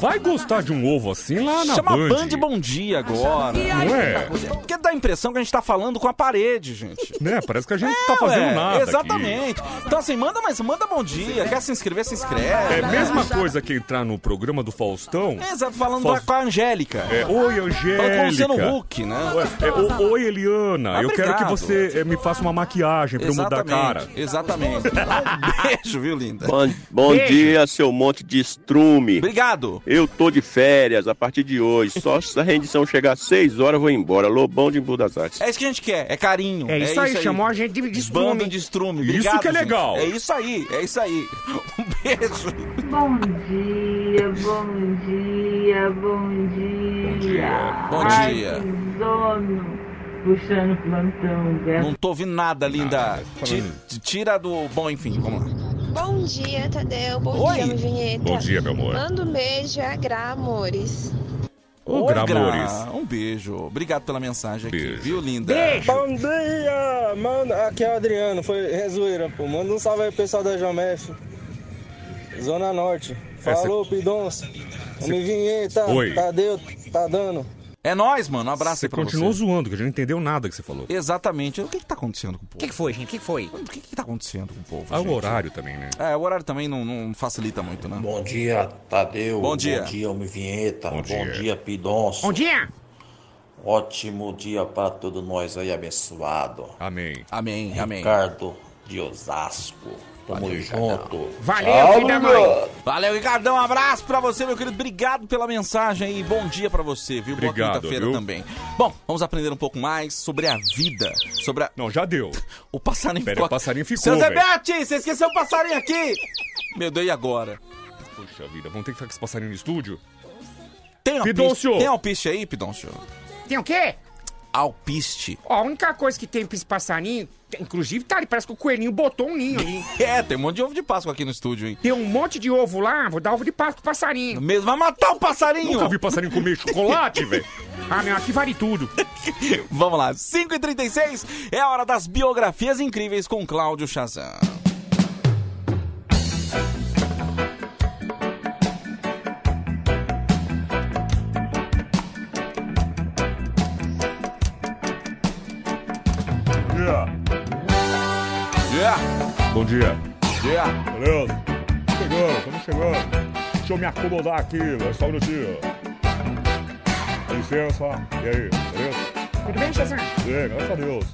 Vai gostar de um ovo assim lá na Chama Band. Band Bom Dia agora. Não é? Porque dá a impressão que a gente tá falando com a parede, gente. Né? Parece que a gente não tá fazendo Ué, nada. aqui. Exatamente. Então assim, manda, mas manda bom dia. Quer se inscrever, se inscreve. É a mesma coisa que entrar no programa do Faustão. Exato, falando Faust- com a Angélica. É, oi, Angélica. Falando com o Luciano Huck, né? É, o- oi, Eliana. Ah, eu quero que você eh, me faça uma maquiagem pra eu mudar a cara. Exatamente. <laughs> Um beijo, viu, linda? Bom, bom dia, seu monte de estrume. Obrigado. Eu tô de férias a partir de hoje. Só se a rendição chegar às 6 horas eu vou embora. Lobão de Embu das Artes. É isso que a gente quer, é carinho. É isso aí, chamou a gente de, de estrume. Bando de estrume. Isso Obrigado, que é gente. legal. É isso aí, é isso aí. <laughs> Um beijo. Bom dia, bom dia, bom dia. Bom dia. que Sono, puxando plantão, Não tô ouvindo nada, linda. Nada, Ti- falando- Tira do. Bom, enfim, vamos lá. Bom dia, Tadeu. Bom Oi. dia, minha vinheta. Bom dia, meu amor. Manda um beijo a Gra, amores. Ô. Gra. Um beijo. Obrigado pela mensagem aqui, Beijo. viu, linda? Beijo. Bom dia, manda, aqui é o Adriano, foi é zoeira, pô. Manda um salve aí pro pessoal da Jomef, Zona Norte. Falou, Pidons. Homem vinheta, Oi. Tadeu, tá dando. É nóis, mano. Um abraço Você aí pra continuou você. zoando, que a gente não entendeu nada que você falou. Exatamente. O que que tá acontecendo com o O povo? que, que foi, gente? O que, que foi? O que que tá acontecendo com o povo, Ah, o gente? horário também, né? É, o horário também não, não facilita muito, né? Bom dia, Tadeu. Bom dia. Bom dia, Homem Vinheta. Bom Bom dia. dia, Pidonço. Bom dia. Ótimo dia para todos nós aí, abençoado. Amém. Amém, amém. Ricardo de Osasco. Tamo Valeu, junto. Valeu, Tchau, filho da mãe. Valeu, Ricardão. Um abraço pra você, meu querido. Obrigado pela mensagem e bom dia pra você, viu? Boa Obrigado, quinta-feira viu? também. Bom, vamos aprender um pouco mais sobre a vida, sobre a... Não, já deu. O passarinho Pera, ficou... o passarinho ficou, Seu velho. Zebete, você esqueceu o passarinho aqui! Meu Deus, e agora? Puxa vida, vamos ter que ficar com esse passarinho no estúdio? Tem alpiste, Pidoncio! tem alpiste aí, Pidoncio? Tem o quê? Alpiste. Ó, a única coisa que tem pra esse passarinho, inclusive tá ali, parece que o coelhinho botou um ninho ali. <laughs> É, tem um monte de ovo de Páscoa aqui no estúdio, hein? Tem um monte de ovo lá, vou dar ovo de Páscoa pro passarinho. Mesmo vai matar o passarinho! Nunca vi passarinho comer chocolate, velho. <laughs> Ah, meu, aqui vale tudo. <laughs> Vamos lá, 5h36 é a hora das biografias incríveis com Cláudio Chazan. Yeah. Yeah, Bom dia. yeah. Beleza? Chegando, estamos chegando. Deixa eu me acomodar aqui, velho. Só um minutinho. Dá licença. E aí, beleza? Tudo bem, Shazam? É, graças a Deus.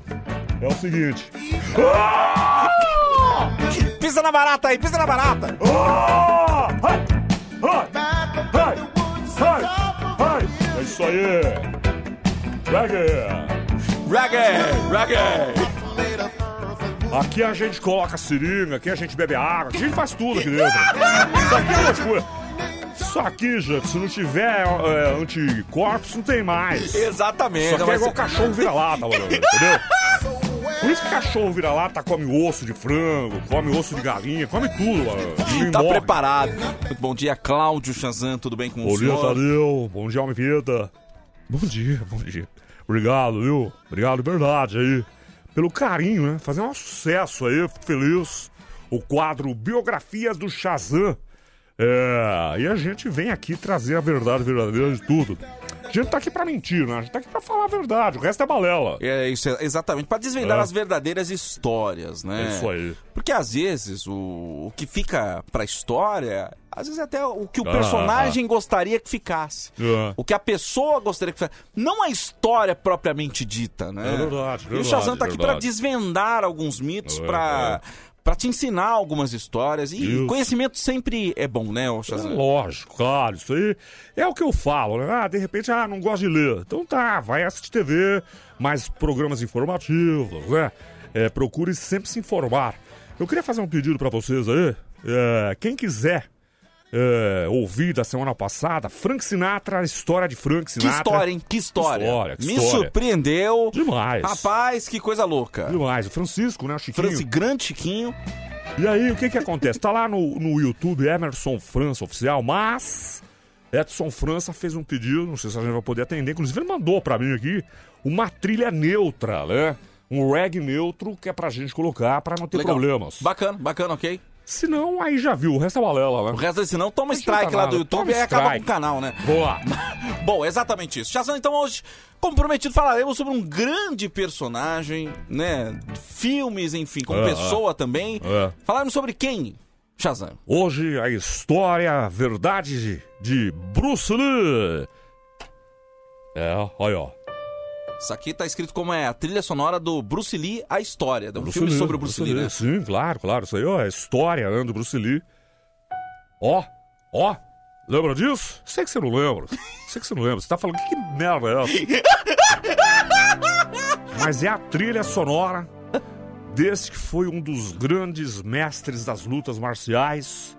É o seguinte. <laughs> Pisa na barata aí, pisa na barata! Ah! Ai! Ai! Ai! Ai! Ai! É isso aí! Reggae! Reggae, reggae! Aqui a gente coloca seringa, aqui a gente bebe água, aqui a gente faz tudo aqui dentro. Isso aqui é loucura. Isso aqui, gente, se não tiver é, anticorpos, não tem mais. Exatamente. Isso aqui é igual ser- cachorro vira-lata, entendeu? Por isso que cachorro vira lata, come osso de frango, come osso de galinha, come tudo, mano. Tá morre. preparado. Muito bom dia, Cláudio Chazan, tudo bem com Bom o dia, senhor? Tadeu. Bom dia, Alme Vida. Bom dia, bom dia. Obrigado, viu? Obrigado de verdade aí. Pelo carinho, né? Fazer um sucesso aí, fico feliz. O quadro Biografias do Shazam. É, e a gente vem aqui trazer a verdade verdadeira de tudo. A gente tá aqui pra mentir, né? A gente tá aqui pra falar a verdade, o resto é balela. É isso, é- exatamente. Pra desvendar É. as verdadeiras histórias, né? É isso aí. Porque às vezes o, o que fica pra história, às vezes é até o que o Ah, personagem gostaria que ficasse. É. O que a pessoa gostaria que ficasse. Não a história propriamente dita, né? É verdade, E o verdade, Shazam tá aqui pra verdade. desvendar alguns mitos, É, pra, pra te ensinar algumas histórias. E Isso. conhecimento sempre é bom, né, ô É lógico, claro, isso aí é o que eu falo, né? Ah, de repente, ah, não gosto de ler. Então tá, vai assistir TV, mais programas informativos, né? É, procure sempre se informar. Eu queria fazer um pedido pra vocês aí. É, quem quiser é, ouvir da semana passada, Frank Sinatra, a história de Frank Que Sinatra. história, hein? Que história. Que história, que Me história. surpreendeu. Demais. Rapaz, que coisa louca. Demais. O Francisco, né? O Chiquinho. Franci, grande Chiquinho. E aí, o que que acontece? Tá lá no, no YouTube Emerson França Oficial, mas Edson França fez um pedido, não sei se a gente vai poder atender, inclusive ele mandou pra mim aqui uma trilha neutra, né? Um reggae neutro que é pra gente colocar pra não ter Legal. problemas. Bacana, bacana, ok. Se não, aí já viu, o resto é balela, né? O resto não, toma Não adianta strike lá nada, do YouTube toma e aí acaba com o canal, né? Boa. <laughs> Bom, exatamente isso. Shazam, então hoje, como prometido, falaremos sobre um grande personagem, né? Filmes, enfim, como É, pessoa também. É. Falaremos sobre quem, Shazam? Hoje a história, a verdade de, de Bruce Lee. É, olha, ó. Isso aqui tá escrito como é a trilha sonora do Bruce Lee, a história. É um Bruce filme Lee, sobre o Bruce, Lee, né? Sim, claro, claro. Isso aí, ó, é história né, do Bruce Lee. Ó, ó. Lembra disso? Sei que você não lembra. Sei que você não lembra. Você tá falando, que, que merda é essa? <laughs> Mas é a trilha sonora desse que foi um dos grandes mestres das lutas marciais.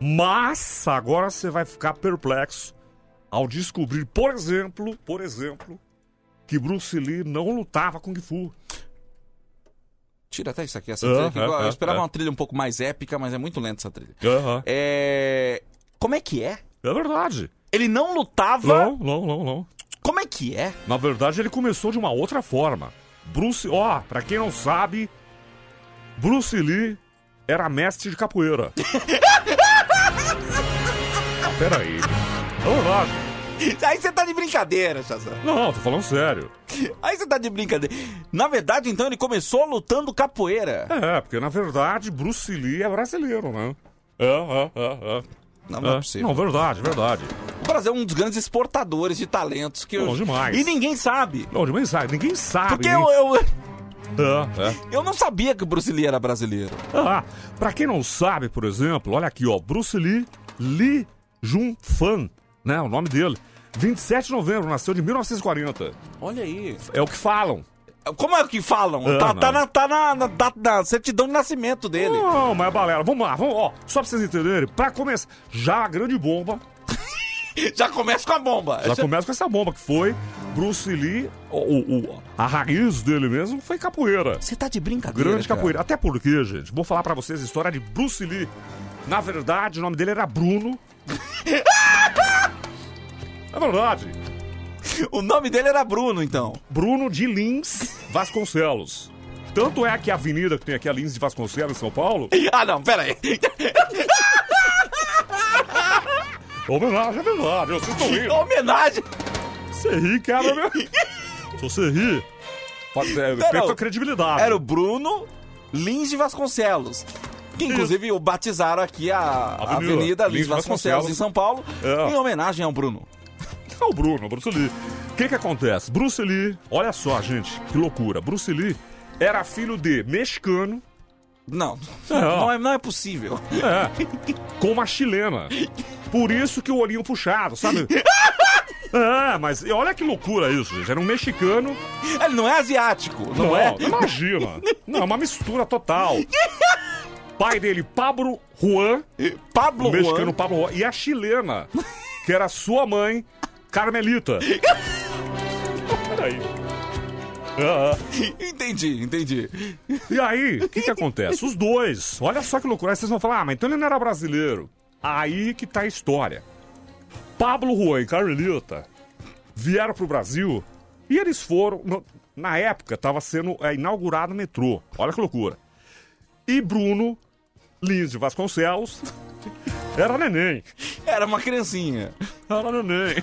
Mas agora você vai ficar perplexo ao descobrir, por exemplo, por exemplo, que Bruce Lee não lutava Kung Fu. Tira até isso aqui, essa trilha aqui. Eu esperava ah. uma trilha um pouco mais épica, mas é muito lenta essa trilha. É... Como é que é? É verdade. Ele não lutava... Não, não, não, não. Como é que é? Na verdade, ele começou de uma outra forma. Bruce, ó, pra quem não sabe, Bruce Lee era mestre de capoeira. ah, <laughs> peraí. É verdade. <laughs> Aí você tá de brincadeira, Shazam. Não, tô falando sério. Aí você tá de brincadeira. Na verdade, então, ele começou lutando capoeira. É, porque na verdade, Bruce Lee é brasileiro, né? É, é, é, é. Não, não é possível. Não, verdade, verdade. O Brasil é um dos grandes exportadores de talentos que eu... Não, demais. E ninguém sabe. Não, ninguém sabe, ninguém sabe. Porque ninguém- eu, eu, É, é. eu não sabia que o Bruce Lee era brasileiro. Ah, pra quem não sabe, por exemplo, olha aqui, ó, Bruce Lee, Lee Jun Fan, né, o nome dele. 27 de novembro, nasceu de 1940. Olha aí. É o que falam. Como é que falam? Ah, tá, tá na, tá na, na, na- na certidão de nascimento dele. Não, mas balela. Vamos lá, vamos, ó, só pra vocês entenderem, pra começar, já a grande bomba, <laughs> Já começa com a bomba. já começa com essa bomba que foi Bruce Lee, o, o- o- a raiz dele mesmo foi capoeira. Você tá de brincadeira, Grande cara. capoeira. Até porque, gente, vou falar pra vocês a história de Bruce Lee. Na verdade, o nome dele era Bruno. <laughs> é verdade. O nome dele era Bruno, então. Bruno de Lins Vasconcelos. Tanto é que a avenida que tem aqui, a Lins de Vasconcelos, em São Paulo, <laughs> Ah, não, pera aí. homenagem, é verdade. Vocês estão rindo. Homenagem. Você ri, cara, meu. Se você ri, pode, é, perca a credibilidade. Era o Bruno Lins de Vasconcelos. Que inclusive o batizaram aqui a Avenida Avenida, Lins Lins Vasconcelos, Vasconcelos. em São Paulo, É. em homenagem ao Bruno. É o Bruno, Bruce Lee. O que que acontece? Bruce Lee, olha só, gente, que loucura. Bruce Lee era filho de mexicano, Não, É, não, é, não é possível. é, com uma chilena. Por isso que o olhinho puxado, sabe? <laughs> É, mas olha que loucura isso, gente. Era um mexicano. Ele não é asiático, não, Não, é? imagina. Não, é uma mistura total. Pai dele, Pablo Juan. Pablo o mexicano Juan. Pablo Juan. E a chilena, que era sua mãe, Carmelita. Peraí. Ah, Entendi, entendi. E aí, o que que acontece? Os dois, olha só que loucura. Aí vocês vão falar, ah, mas então ele não era brasileiro. Aí que tá a história. Pablo Juan e Carmelita vieram pro Brasil e eles foram. no- na época, tava sendo é, inaugurado o metrô. Olha que loucura. E Bruno Lins de Vasconcelos era neném. Era uma criancinha. Era neném.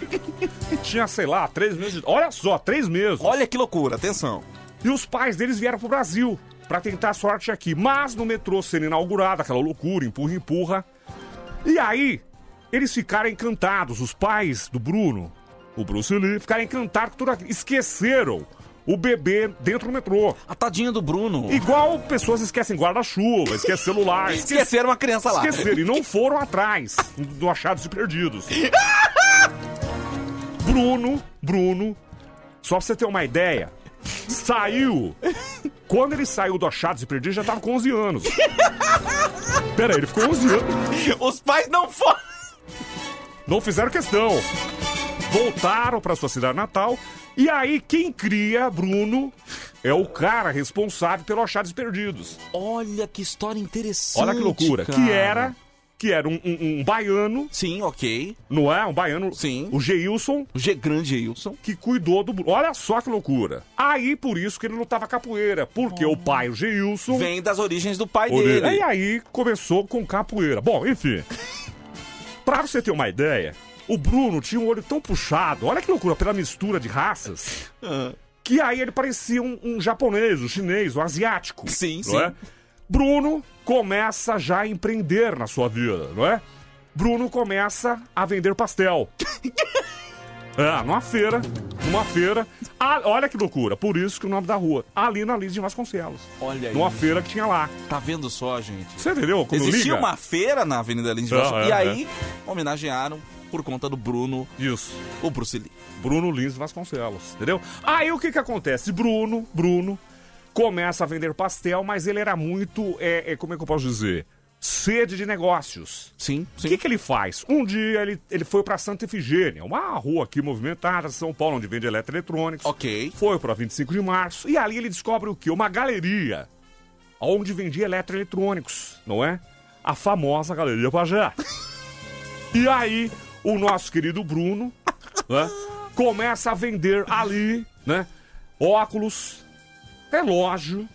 Tinha, sei lá, três meses. de- Olha só, três meses. Olha que loucura, atenção. E os pais deles vieram pro Brasil pra tentar a sorte aqui. Mas no metrô sendo inaugurado, aquela loucura, empurra, empurra. E aí, eles ficaram encantados. Os pais do Bruno, o Bruce Lee, ficaram encantados com tudo aquilo. Esqueceram o bebê dentro do metrô. A tadinha do Bruno. Igual pessoas esquecem guarda-chuva, esquecem celular. esque- Esqueceram uma criança lá. Esqueceram e não foram atrás do Achados e Perdidos. <laughs> Bruno, Bruno, só pra você ter uma ideia, saiu. Quando ele saiu do Achados e Perdidos, já tava com 11 anos. <laughs> Pera aí, ele ficou 11 anos. Os pais não foram. Não fizeram questão. Voltaram pra sua cidade natal. E aí, quem cria Bruno é o cara responsável pelo Achados Perdidos. Olha que história interessante. Olha que loucura. cara. Que era. Que era um, um- um baiano. Sim, ok. Não é? Um baiano. Sim. O Geilson. O G grande Geilson. Que cuidou do. Bruno. Olha só que loucura. Aí, por isso que ele lutava capoeira. Porque o pai, o Geilson. Vem das origens do pai dele. E aí começou com capoeira. Bom, enfim. pra você ter uma ideia, o Bruno tinha um olho tão puxado. Olha que loucura, pela mistura de raças. Ah. Que aí ele parecia um, um japonês, um chinês, um asiático. Sim, sim. é? Bruno começa já a empreender na sua vida, não é? Bruno começa a vender pastel. <laughs> É, numa feira, numa feira. Ah, olha que loucura, por isso que o nome da rua, ali na Liz de Vasconcelos. Olha aí. Numa feira que tinha lá. Tá vendo só, gente? Você entendeu? Quando Existia liga? uma feira na Avenida Lins de Ah, Vasconcelos. é, e aí, homenagearam por conta do Bruno. Isso. O Bruce Lee. Bruno Lins Vasconcelos, entendeu? Aí o que que acontece? Bruno, Bruno, começa a vender pastel, mas ele era muito, é, é, como é que eu posso dizer? Sede de negócios. Sim, O que que ele faz? Um dia ele, ele foi pra Santa Efigênia, uma rua aqui movimentada São Paulo, onde vende eletroeletrônicos. Ok. Foi pra 25 de março, e ali ele descobre o quê? Uma galeria, onde vendia eletroeletrônicos, não é? A famosa Galeria Pajé. <laughs> E aí, o nosso querido Bruno <laughs> né, começa a vender ali, né? Óculos, relógio,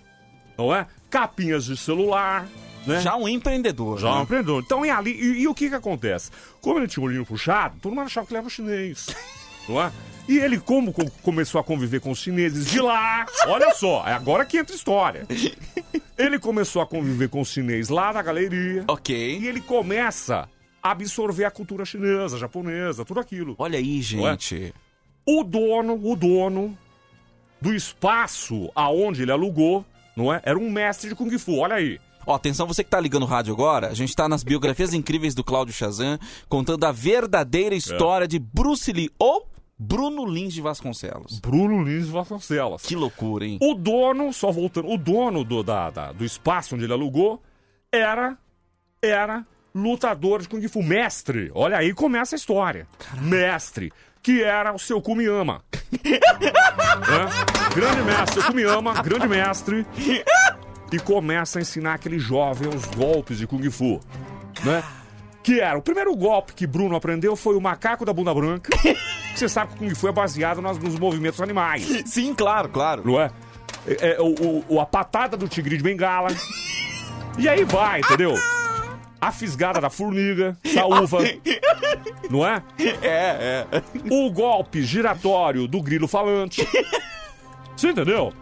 não é? Capinhas de celular, né? Já um empreendedor. Já um né? empreendedor. Então é ali. E, e o que que acontece? Como ele tinha o olhinho puxado, todo mundo achava que ele era um chinês. <laughs> não é? E ele, como co- começou a conviver com os chineses de lá, <laughs> olha só, é agora que entra história. Ele começou a conviver com os chineses lá na galeria. Ok. E ele começa absorver a cultura chinesa, japonesa, tudo aquilo. Olha aí, é? gente. O dono, o dono do espaço aonde ele alugou, não é? Era um mestre de Kung Fu, olha aí. Ó, atenção, você que tá ligando o rádio agora, a gente tá nas biografias incríveis do Cláudio Chazan, contando a verdadeira história de Bruce Lee, ou Bruno Lins de Vasconcelos. Bruno Lins Vasconcelos. Que loucura, hein? O dono, só voltando, o dono do, da, da- do espaço onde ele alugou era, era lutador de Kung Fu, mestre. Olha aí começa a história. Mestre, que era o seu Kumiyama. <laughs> É? Grande mestre, seu Kumiyama, grande mestre. E começa a ensinar aquele jovem os golpes de Kung Fu. Né? Que era, o primeiro golpe que Bruno aprendeu foi o macaco da bunda branca. <laughs> você sabe que o Kung Fu é baseado nas- nos movimentos animais. Sim, claro, claro. Não é? É, é, o, o- a patada do tigre de bengala. <laughs> E aí vai, entendeu? A fisgada da formiga, saúva. <laughs> Não é? É, é. O golpe giratório do grilo falante. Você entendeu?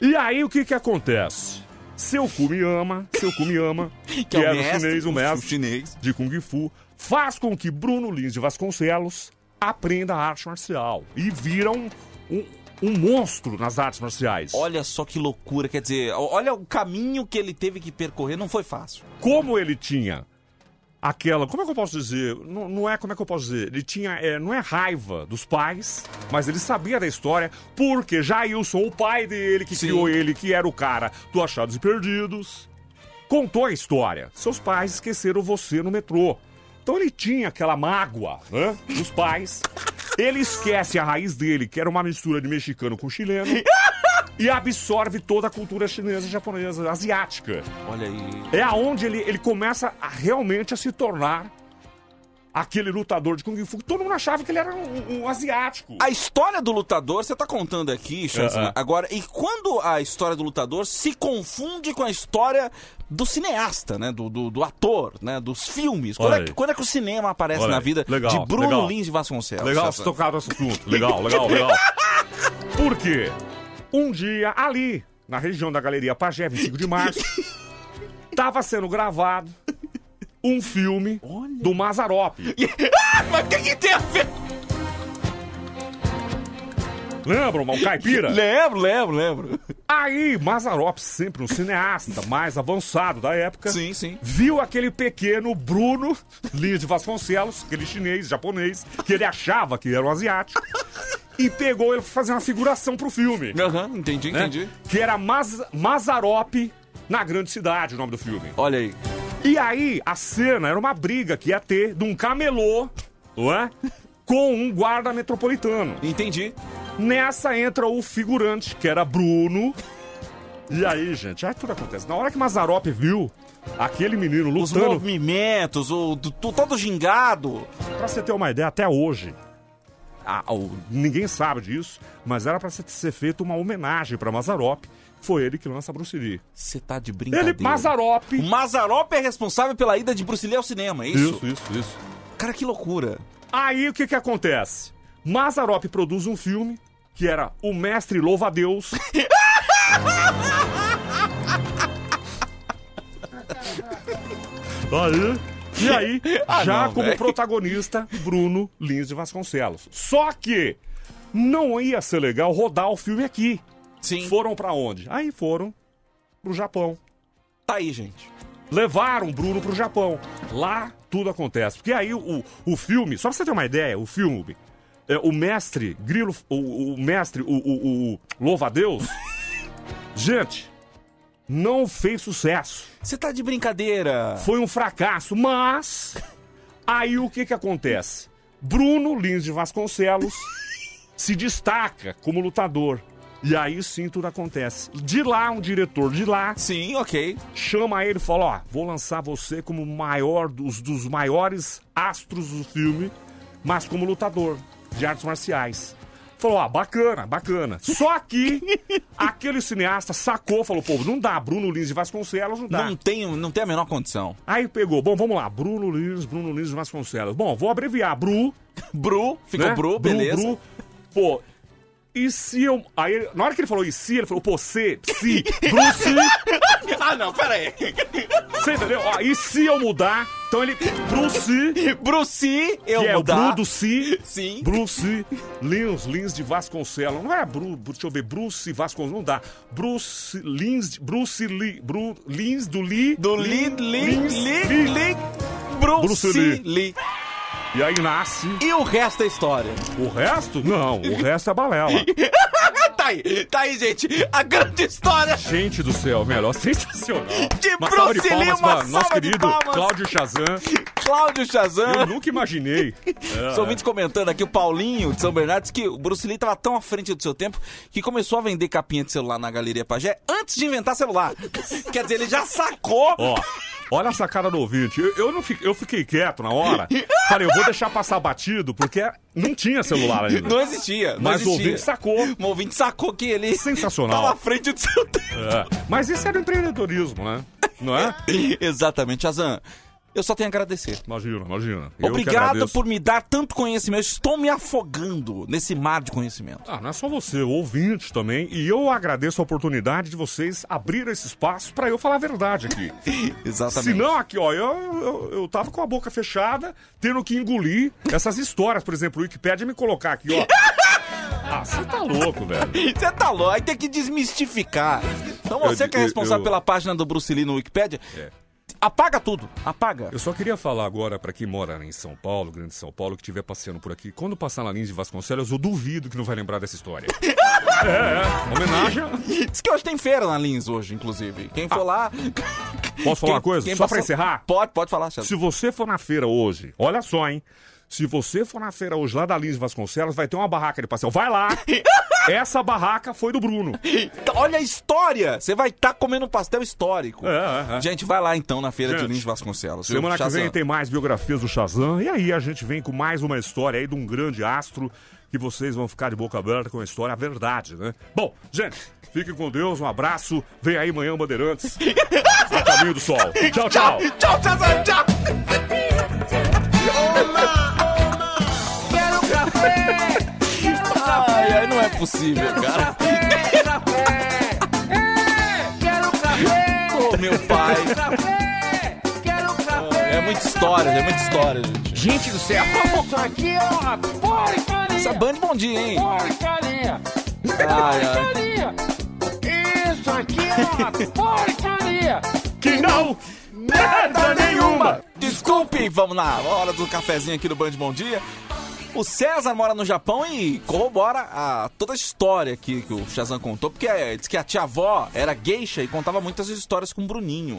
E aí o que que acontece? Seu Kumiyama, seu Kumiyama, <laughs> que, é o era mestre, o chinês, o o mestre chinês. de Kung Fu, faz com que Bruno Lins de Vasconcelos aprenda a arte marcial e vira um, um, um monstro nas artes marciais. Olha só que loucura, quer dizer, olha o caminho que ele teve que percorrer, não foi fácil. como ele tinha aquela. Como é que eu posso dizer? Não, não é como é que eu posso dizer? Ele tinha. é, não é raiva dos pais, mas ele sabia da história, porque Jailson, o pai dele, que Sim. criou ele, que era o cara do Achados e Perdidos, contou a história. Seus pais esqueceram você no metrô. Então ele tinha aquela mágoa, né? Dos pais. Ele esquece a raiz dele, que era uma mistura de mexicano com chileno, e absorve toda a cultura chinesa, japonesa, asiática. Olha aí. É aonde ele, ele começa a, realmente a se tornar aquele lutador de Kung Fu. Todo mundo achava que ele era um, um asiático. A história do lutador, você tá contando aqui, Chazan, É, é. agora, e quando a história do lutador se confunde com a história do cineasta, né? Do, do, do ator, né? Dos filmes. Quando é, que, quando é que o cinema aparece Olha na vida Legal, de Bruno legal. Lins de Vasconcelos? Legal se tocar nesse assunto. Legal, legal, legal. <laughs> Por quê? Um dia, ali, na região da Galeria Pajé, 25 de março, <laughs> tava sendo gravado um filme do Mazarop. <laughs> Mas o que, que tem a ver? Lembram, o Caipira? <laughs> Lembro, lembro, lembro. Aí, Mazarop, sempre um cineasta mais avançado da época, Sim, sim. viu aquele pequeno Bruno <laughs> Lins de Vasconcelos, aquele chinês, japonês, que ele achava que era um asiático, e pegou ele pra fazer uma figuração pro filme. Aham, entendi, né? entendi. Que era Maz Mazarop na grande cidade, o nome do filme. Olha aí. E aí, a cena era uma briga que ia ter de um camelô, não é? <laughs> Com um guarda metropolitano. Entendi. Nessa entra o figurante, que era Bruno. E aí, gente, aí tudo acontece. Na hora que Mazarop viu aquele menino Os lutando, movimentos, o, do- do- todo gingado. pra você ter uma ideia, até hoje, a- o- ninguém sabe disso, mas era pra ser, ser feita uma homenagem pra Mazarop. Foi ele que lança Bruce Lee. Você tá de brincadeira. Ele, Mazarop. O Mazarop é responsável pela ida de Bruce Lee ao cinema, é isso? Isso, isso, isso. Cara, que loucura. Aí o que que acontece? Mazarop produz um filme que era O Mestre Louva a Deus. <laughs> aí, e aí, Ah, já não, como velho. protagonista, Bruno Lins de Vasconcelos. Só que não ia ser legal rodar o filme aqui. Sim. Foram pra onde? Aí foram pro Japão. Tá aí, gente. Levaram o Bruno pro Japão. Lá tudo acontece. Porque aí o, o filme, só pra você ter uma ideia, o filme, é, o mestre Grilo, o, o mestre, o, o, o Louva-a-Deus, <laughs> gente, não fez sucesso. Você tá de brincadeira. Foi um fracasso, mas aí o que que acontece? Bruno Lins de Vasconcelos <laughs> se destaca como lutador. E aí sim tudo acontece. De lá, um diretor de lá. Sim, ok. Chama ele e fala: Ó, vou lançar você como maior dos, dos maiores astros do filme, mas como lutador de artes marciais. Falou: Ó, bacana, bacana. Só que <laughs> aquele cineasta sacou, falou: Pô, não dá. Bruno Lins de Vasconcelos não dá. Não tem, não tem a menor condição. Aí pegou, bom, vamos lá, Bruno Lins, Bruno Lins de Vasconcelos. Bom, vou abreviar, Bru. <laughs> Bru, ficou né? Bru, beleza. Bru, pô, e se eu. Aí, na hora que ele falou e se, ele falou, pô, se, se, Bruce. <laughs> ah, não, pera aí. Você entendeu? Ó, e se eu mudar? Então ele. Bruce. Bruce, eu que mudar. é o Bru do Si. Sim. Bruce Lins, Lins de Vasconcelos. Não é Bru, deixa eu ver, Bruce Vasconcelos, não dá. Bruce Lins, Bruce Lee, Bru, Lins do Lee. Do Lins, Lee, Lee. Lee, Bruce. Lee. E aí nasce. E o resto é história. O resto? Não, o resto é balela. <laughs> tá aí, tá aí, gente. A grande história Gente do céu, melhor, sensacional. de Uma salva de Bruce Lee, uma nosso querido. Cláudio Chazan. Cláudio Chazan. Eu nunca imaginei. <laughs> Os ouvintes comentando aqui, o Paulinho de São Bernardo disse que o Bruce Lee estava tão à frente do seu tempo que começou a vender capinha de celular na Galeria Pajé antes de inventar celular. Quer dizer, ele já sacou. Ó, olha a sacada do ouvinte. Eu, eu não fiquei, eu fiquei quieto na hora. <laughs> Falei, eu vou deixar passar batido, porque não tinha celular ainda. Não existia. Não Mas existia. o ouvinte sacou. O ouvinte sacou que ele Sensacional. estava à frente do seu tempo. É, Mas isso era empreendedorismo, né? Não é? <laughs> Exatamente, Azan. Eu só tenho a agradecer. Imagina, imagina. Eu Obrigado por me dar tanto conhecimento. Estou me afogando nesse mar de conhecimento. Ah, não é só você, o ouvinte também. E eu agradeço a oportunidade de vocês abrirem esse espaço pra eu falar a verdade aqui. <laughs> Exatamente. Senão, aqui, ó, eu, eu, eu tava com a boca fechada, tendo que engolir essas histórias. Por exemplo, o Wikipedia me colocar aqui, ó. <laughs> Ah, você tá louco, velho. Você tá louco, aí tem que desmistificar. Então você Eu- que é eu- responsável eu- pela página do Bruce Lee no Wikipedia, É. apaga tudo, apaga. Eu só queria falar agora pra quem mora em São Paulo, Grande São Paulo, que estiver passeando por aqui. Quando passar na Lins de Vasconcelos, eu duvido que não vai lembrar dessa história. <laughs> é, é. Homenagem. Diz que hoje tem feira na Lins hoje, inclusive. Quem for lá, Posso falar uma Quem- coisa? quem Só pra passou- encerrar? Pode, pode falar, Chazão. Se você for na feira hoje, olha só, hein? Se você for na feira hoje lá da Lins Vasconcelos, vai ter uma barraca de pastel. Vai lá! <laughs> Essa barraca foi do Bruno. Olha a história! Você vai estar comendo um pastel histórico. É, é, é. Gente, vai lá então na feira de Gente, Lins Vasconcelos. Semana que vem tem mais biografias do Shazam. E aí a gente vem com mais uma história aí de um grande astro que vocês vão ficar de boca aberta com a história, a verdade, né? Bom, gente, fiquem com Deus, um abraço. Vem aí manhã Bandeirantes. a caminho do sol. <laughs> Tchau, tchau. Tchau, Shazam, tchau! Quero possível, cara. Café! É, quero café! Meu pai. Café! Quero café! É muita história, é muita história, gente. Gente do céu! Isso aqui é uma porcaria! Essa Band Bom Dia, hein? Porcaria! Ai. Porcaria! Isso aqui é uma porcaria! Que não! Merda nenhuma! Desculpe, vamos na hora do cafezinho aqui do Band Bom Dia. O César mora no Japão e corrobora a, toda a história aqui que o Shazam contou, porque é, diz que a tia-avó era geisha e contava muitas histórias com o Bruninho.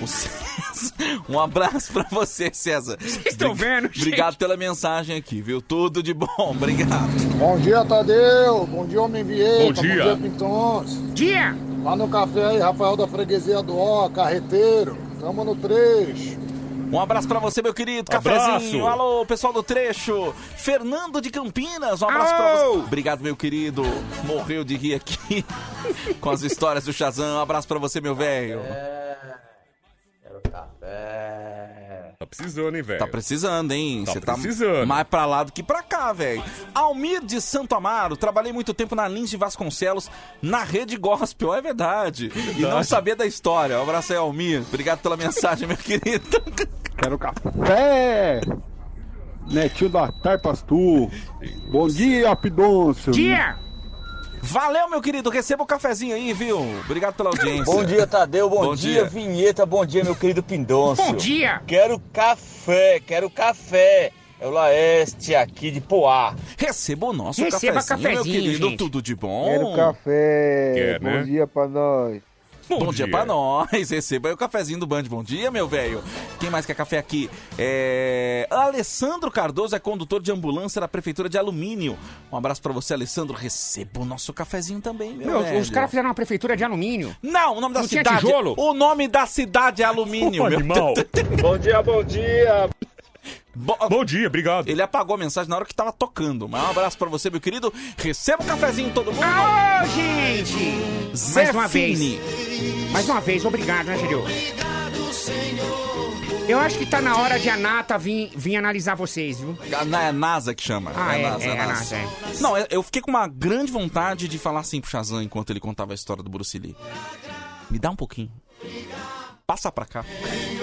O César, <laughs> um abraço pra você, César. Vocês estão vendo, gente? Obrigado pela mensagem aqui, viu? Tudo de bom, <laughs> obrigado. Bom dia, Tadeu. Bom dia, Homem Vieira. Bom dia. Bom dia, Pintons. Dia! Lá no café aí, Rafael da Freguesia do Ó, carreteiro. Tamo no 3. Um abraço pra você, meu querido. Abraço. Cafezinho. Alô, pessoal do trecho. Fernando de Campinas, um abraço pra você. Obrigado, meu querido. Morreu de rir aqui <laughs> com as histórias do Shazam. Um abraço pra você, meu velho. Tá precisando, hein, velho? Tá precisando, hein? Tá Você precisando. tá mais pra lá do que pra cá, velho. Almir de Santo Amaro, trabalhei muito tempo na Lins de Vasconcelos, na rede gospel, é verdade. E não sabia da história. Um abraço aí, Almir. Obrigado pela mensagem, meu <laughs> querido. Quero café! Netinho da Tarpastu. Bom dia, Pidoncio. Dia! Valeu, meu querido. Receba o cafezinho aí, viu? Obrigado pela audiência. Bom dia, Tadeu. Bom, Bom dia, dia. Vinheta. Bom dia, meu querido Pindôncio. Bom dia! Quero café, quero café. É o Laeste aqui de Poá. Receba o nosso Receba cafezinho, meu cafezinho, querido. gente. Tudo de bom. Quero café. Quer, Bom né? dia pra nós. Bom, dia. pra nós. <laughs> Receba aí o cafezinho do Band. Bom dia, meu velho. Quem mais quer café aqui? É... Alessandro Cardoso é condutor de ambulância da Prefeitura de Alumínio. Um abraço pra você, Alessandro. Receba o nosso cafezinho também, meu, Meu, velho. os caras fizeram uma prefeitura de alumínio. Não, o nome da Não tinha cidade... tijolo? O nome da cidade é Alumínio, meu. animal. Bom dia, bom dia. Bo- Bom dia, obrigado. Ele apagou a mensagem na hora que tava tocando. Mas um abraço pra você, meu querido. Receba o cafezinho, todo mundo. Ô, gente! Zé Mais uma Fini. vez. Mais uma vez, obrigado, né, Gilio? Eu acho que tá na hora de a Nata vir, vir analisar vocês, viu? Na- É a NASA que chama. Ah, a é, NASA, é, a a NASA. NASA, é. Não, eu- eu fiquei com uma grande vontade de falar assim pro Shazam enquanto ele contava a história do Bruce Lee. Me dá um pouquinho. Passa pra cá.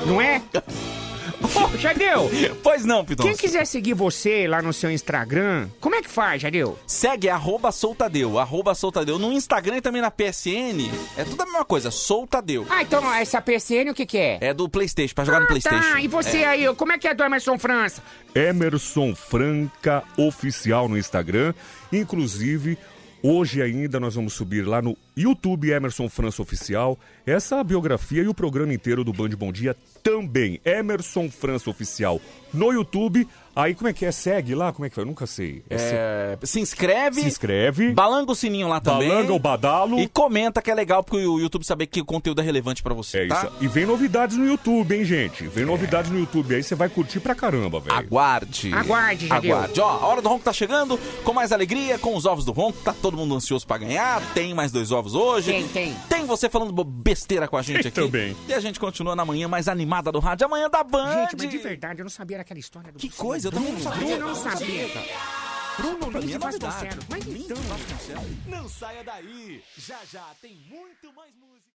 Não é? <laughs> Ô, Jadeu! Pois não, Pitão. Quem quiser seguir você lá no seu Instagram, como é que faz, Jadeu? Segue arroba soltadeu, arroba soltadeu. No Instagram e também na PSN. É tudo a mesma coisa, soltadeu. Ah, então essa PCN o que que é? É do Playstation, pra jogar no Playstation. Tá, e você É. aí, como é que é do Emerson França? Emerson Franca Oficial no Instagram. Inclusive, hoje ainda nós vamos subir lá no YouTube Emerson França Oficial essa biografia e o programa inteiro do Band Bom Dia também. Emerson França Oficial no YouTube. Aí como é que é? Segue lá? Como é que foi? Eu nunca sei. É se- É, se inscreve. Se inscreve. Balanga o sininho lá também. Balanga o badalo. E comenta que é legal porque o YouTube saber que o conteúdo é relevante pra você, É tá? isso. E vem novidades no YouTube, hein, gente? Vem novidades no YouTube aí, você vai curtir pra caramba, velho. Aguarde. Aguarde, Jadeu. Aguarde. Ó, a hora do Ronco tá chegando com mais alegria, com os ovos do Ronco. Tá todo mundo ansioso pra ganhar. Tem mais dois ovos hoje. Tem, tem. Tem você falando besteira com a gente <laughs> aqui. Também. E a gente continua na manhã mais animada do rádio. Amanhã da Band. Gente, mas de verdade, eu não sabia daquela história do Que coisa, eu também não sabia. Não sabia. Bruno Pra mim Lins é. Vasconcelos. Mas então... Não saia daí. Já já tem muito mais música.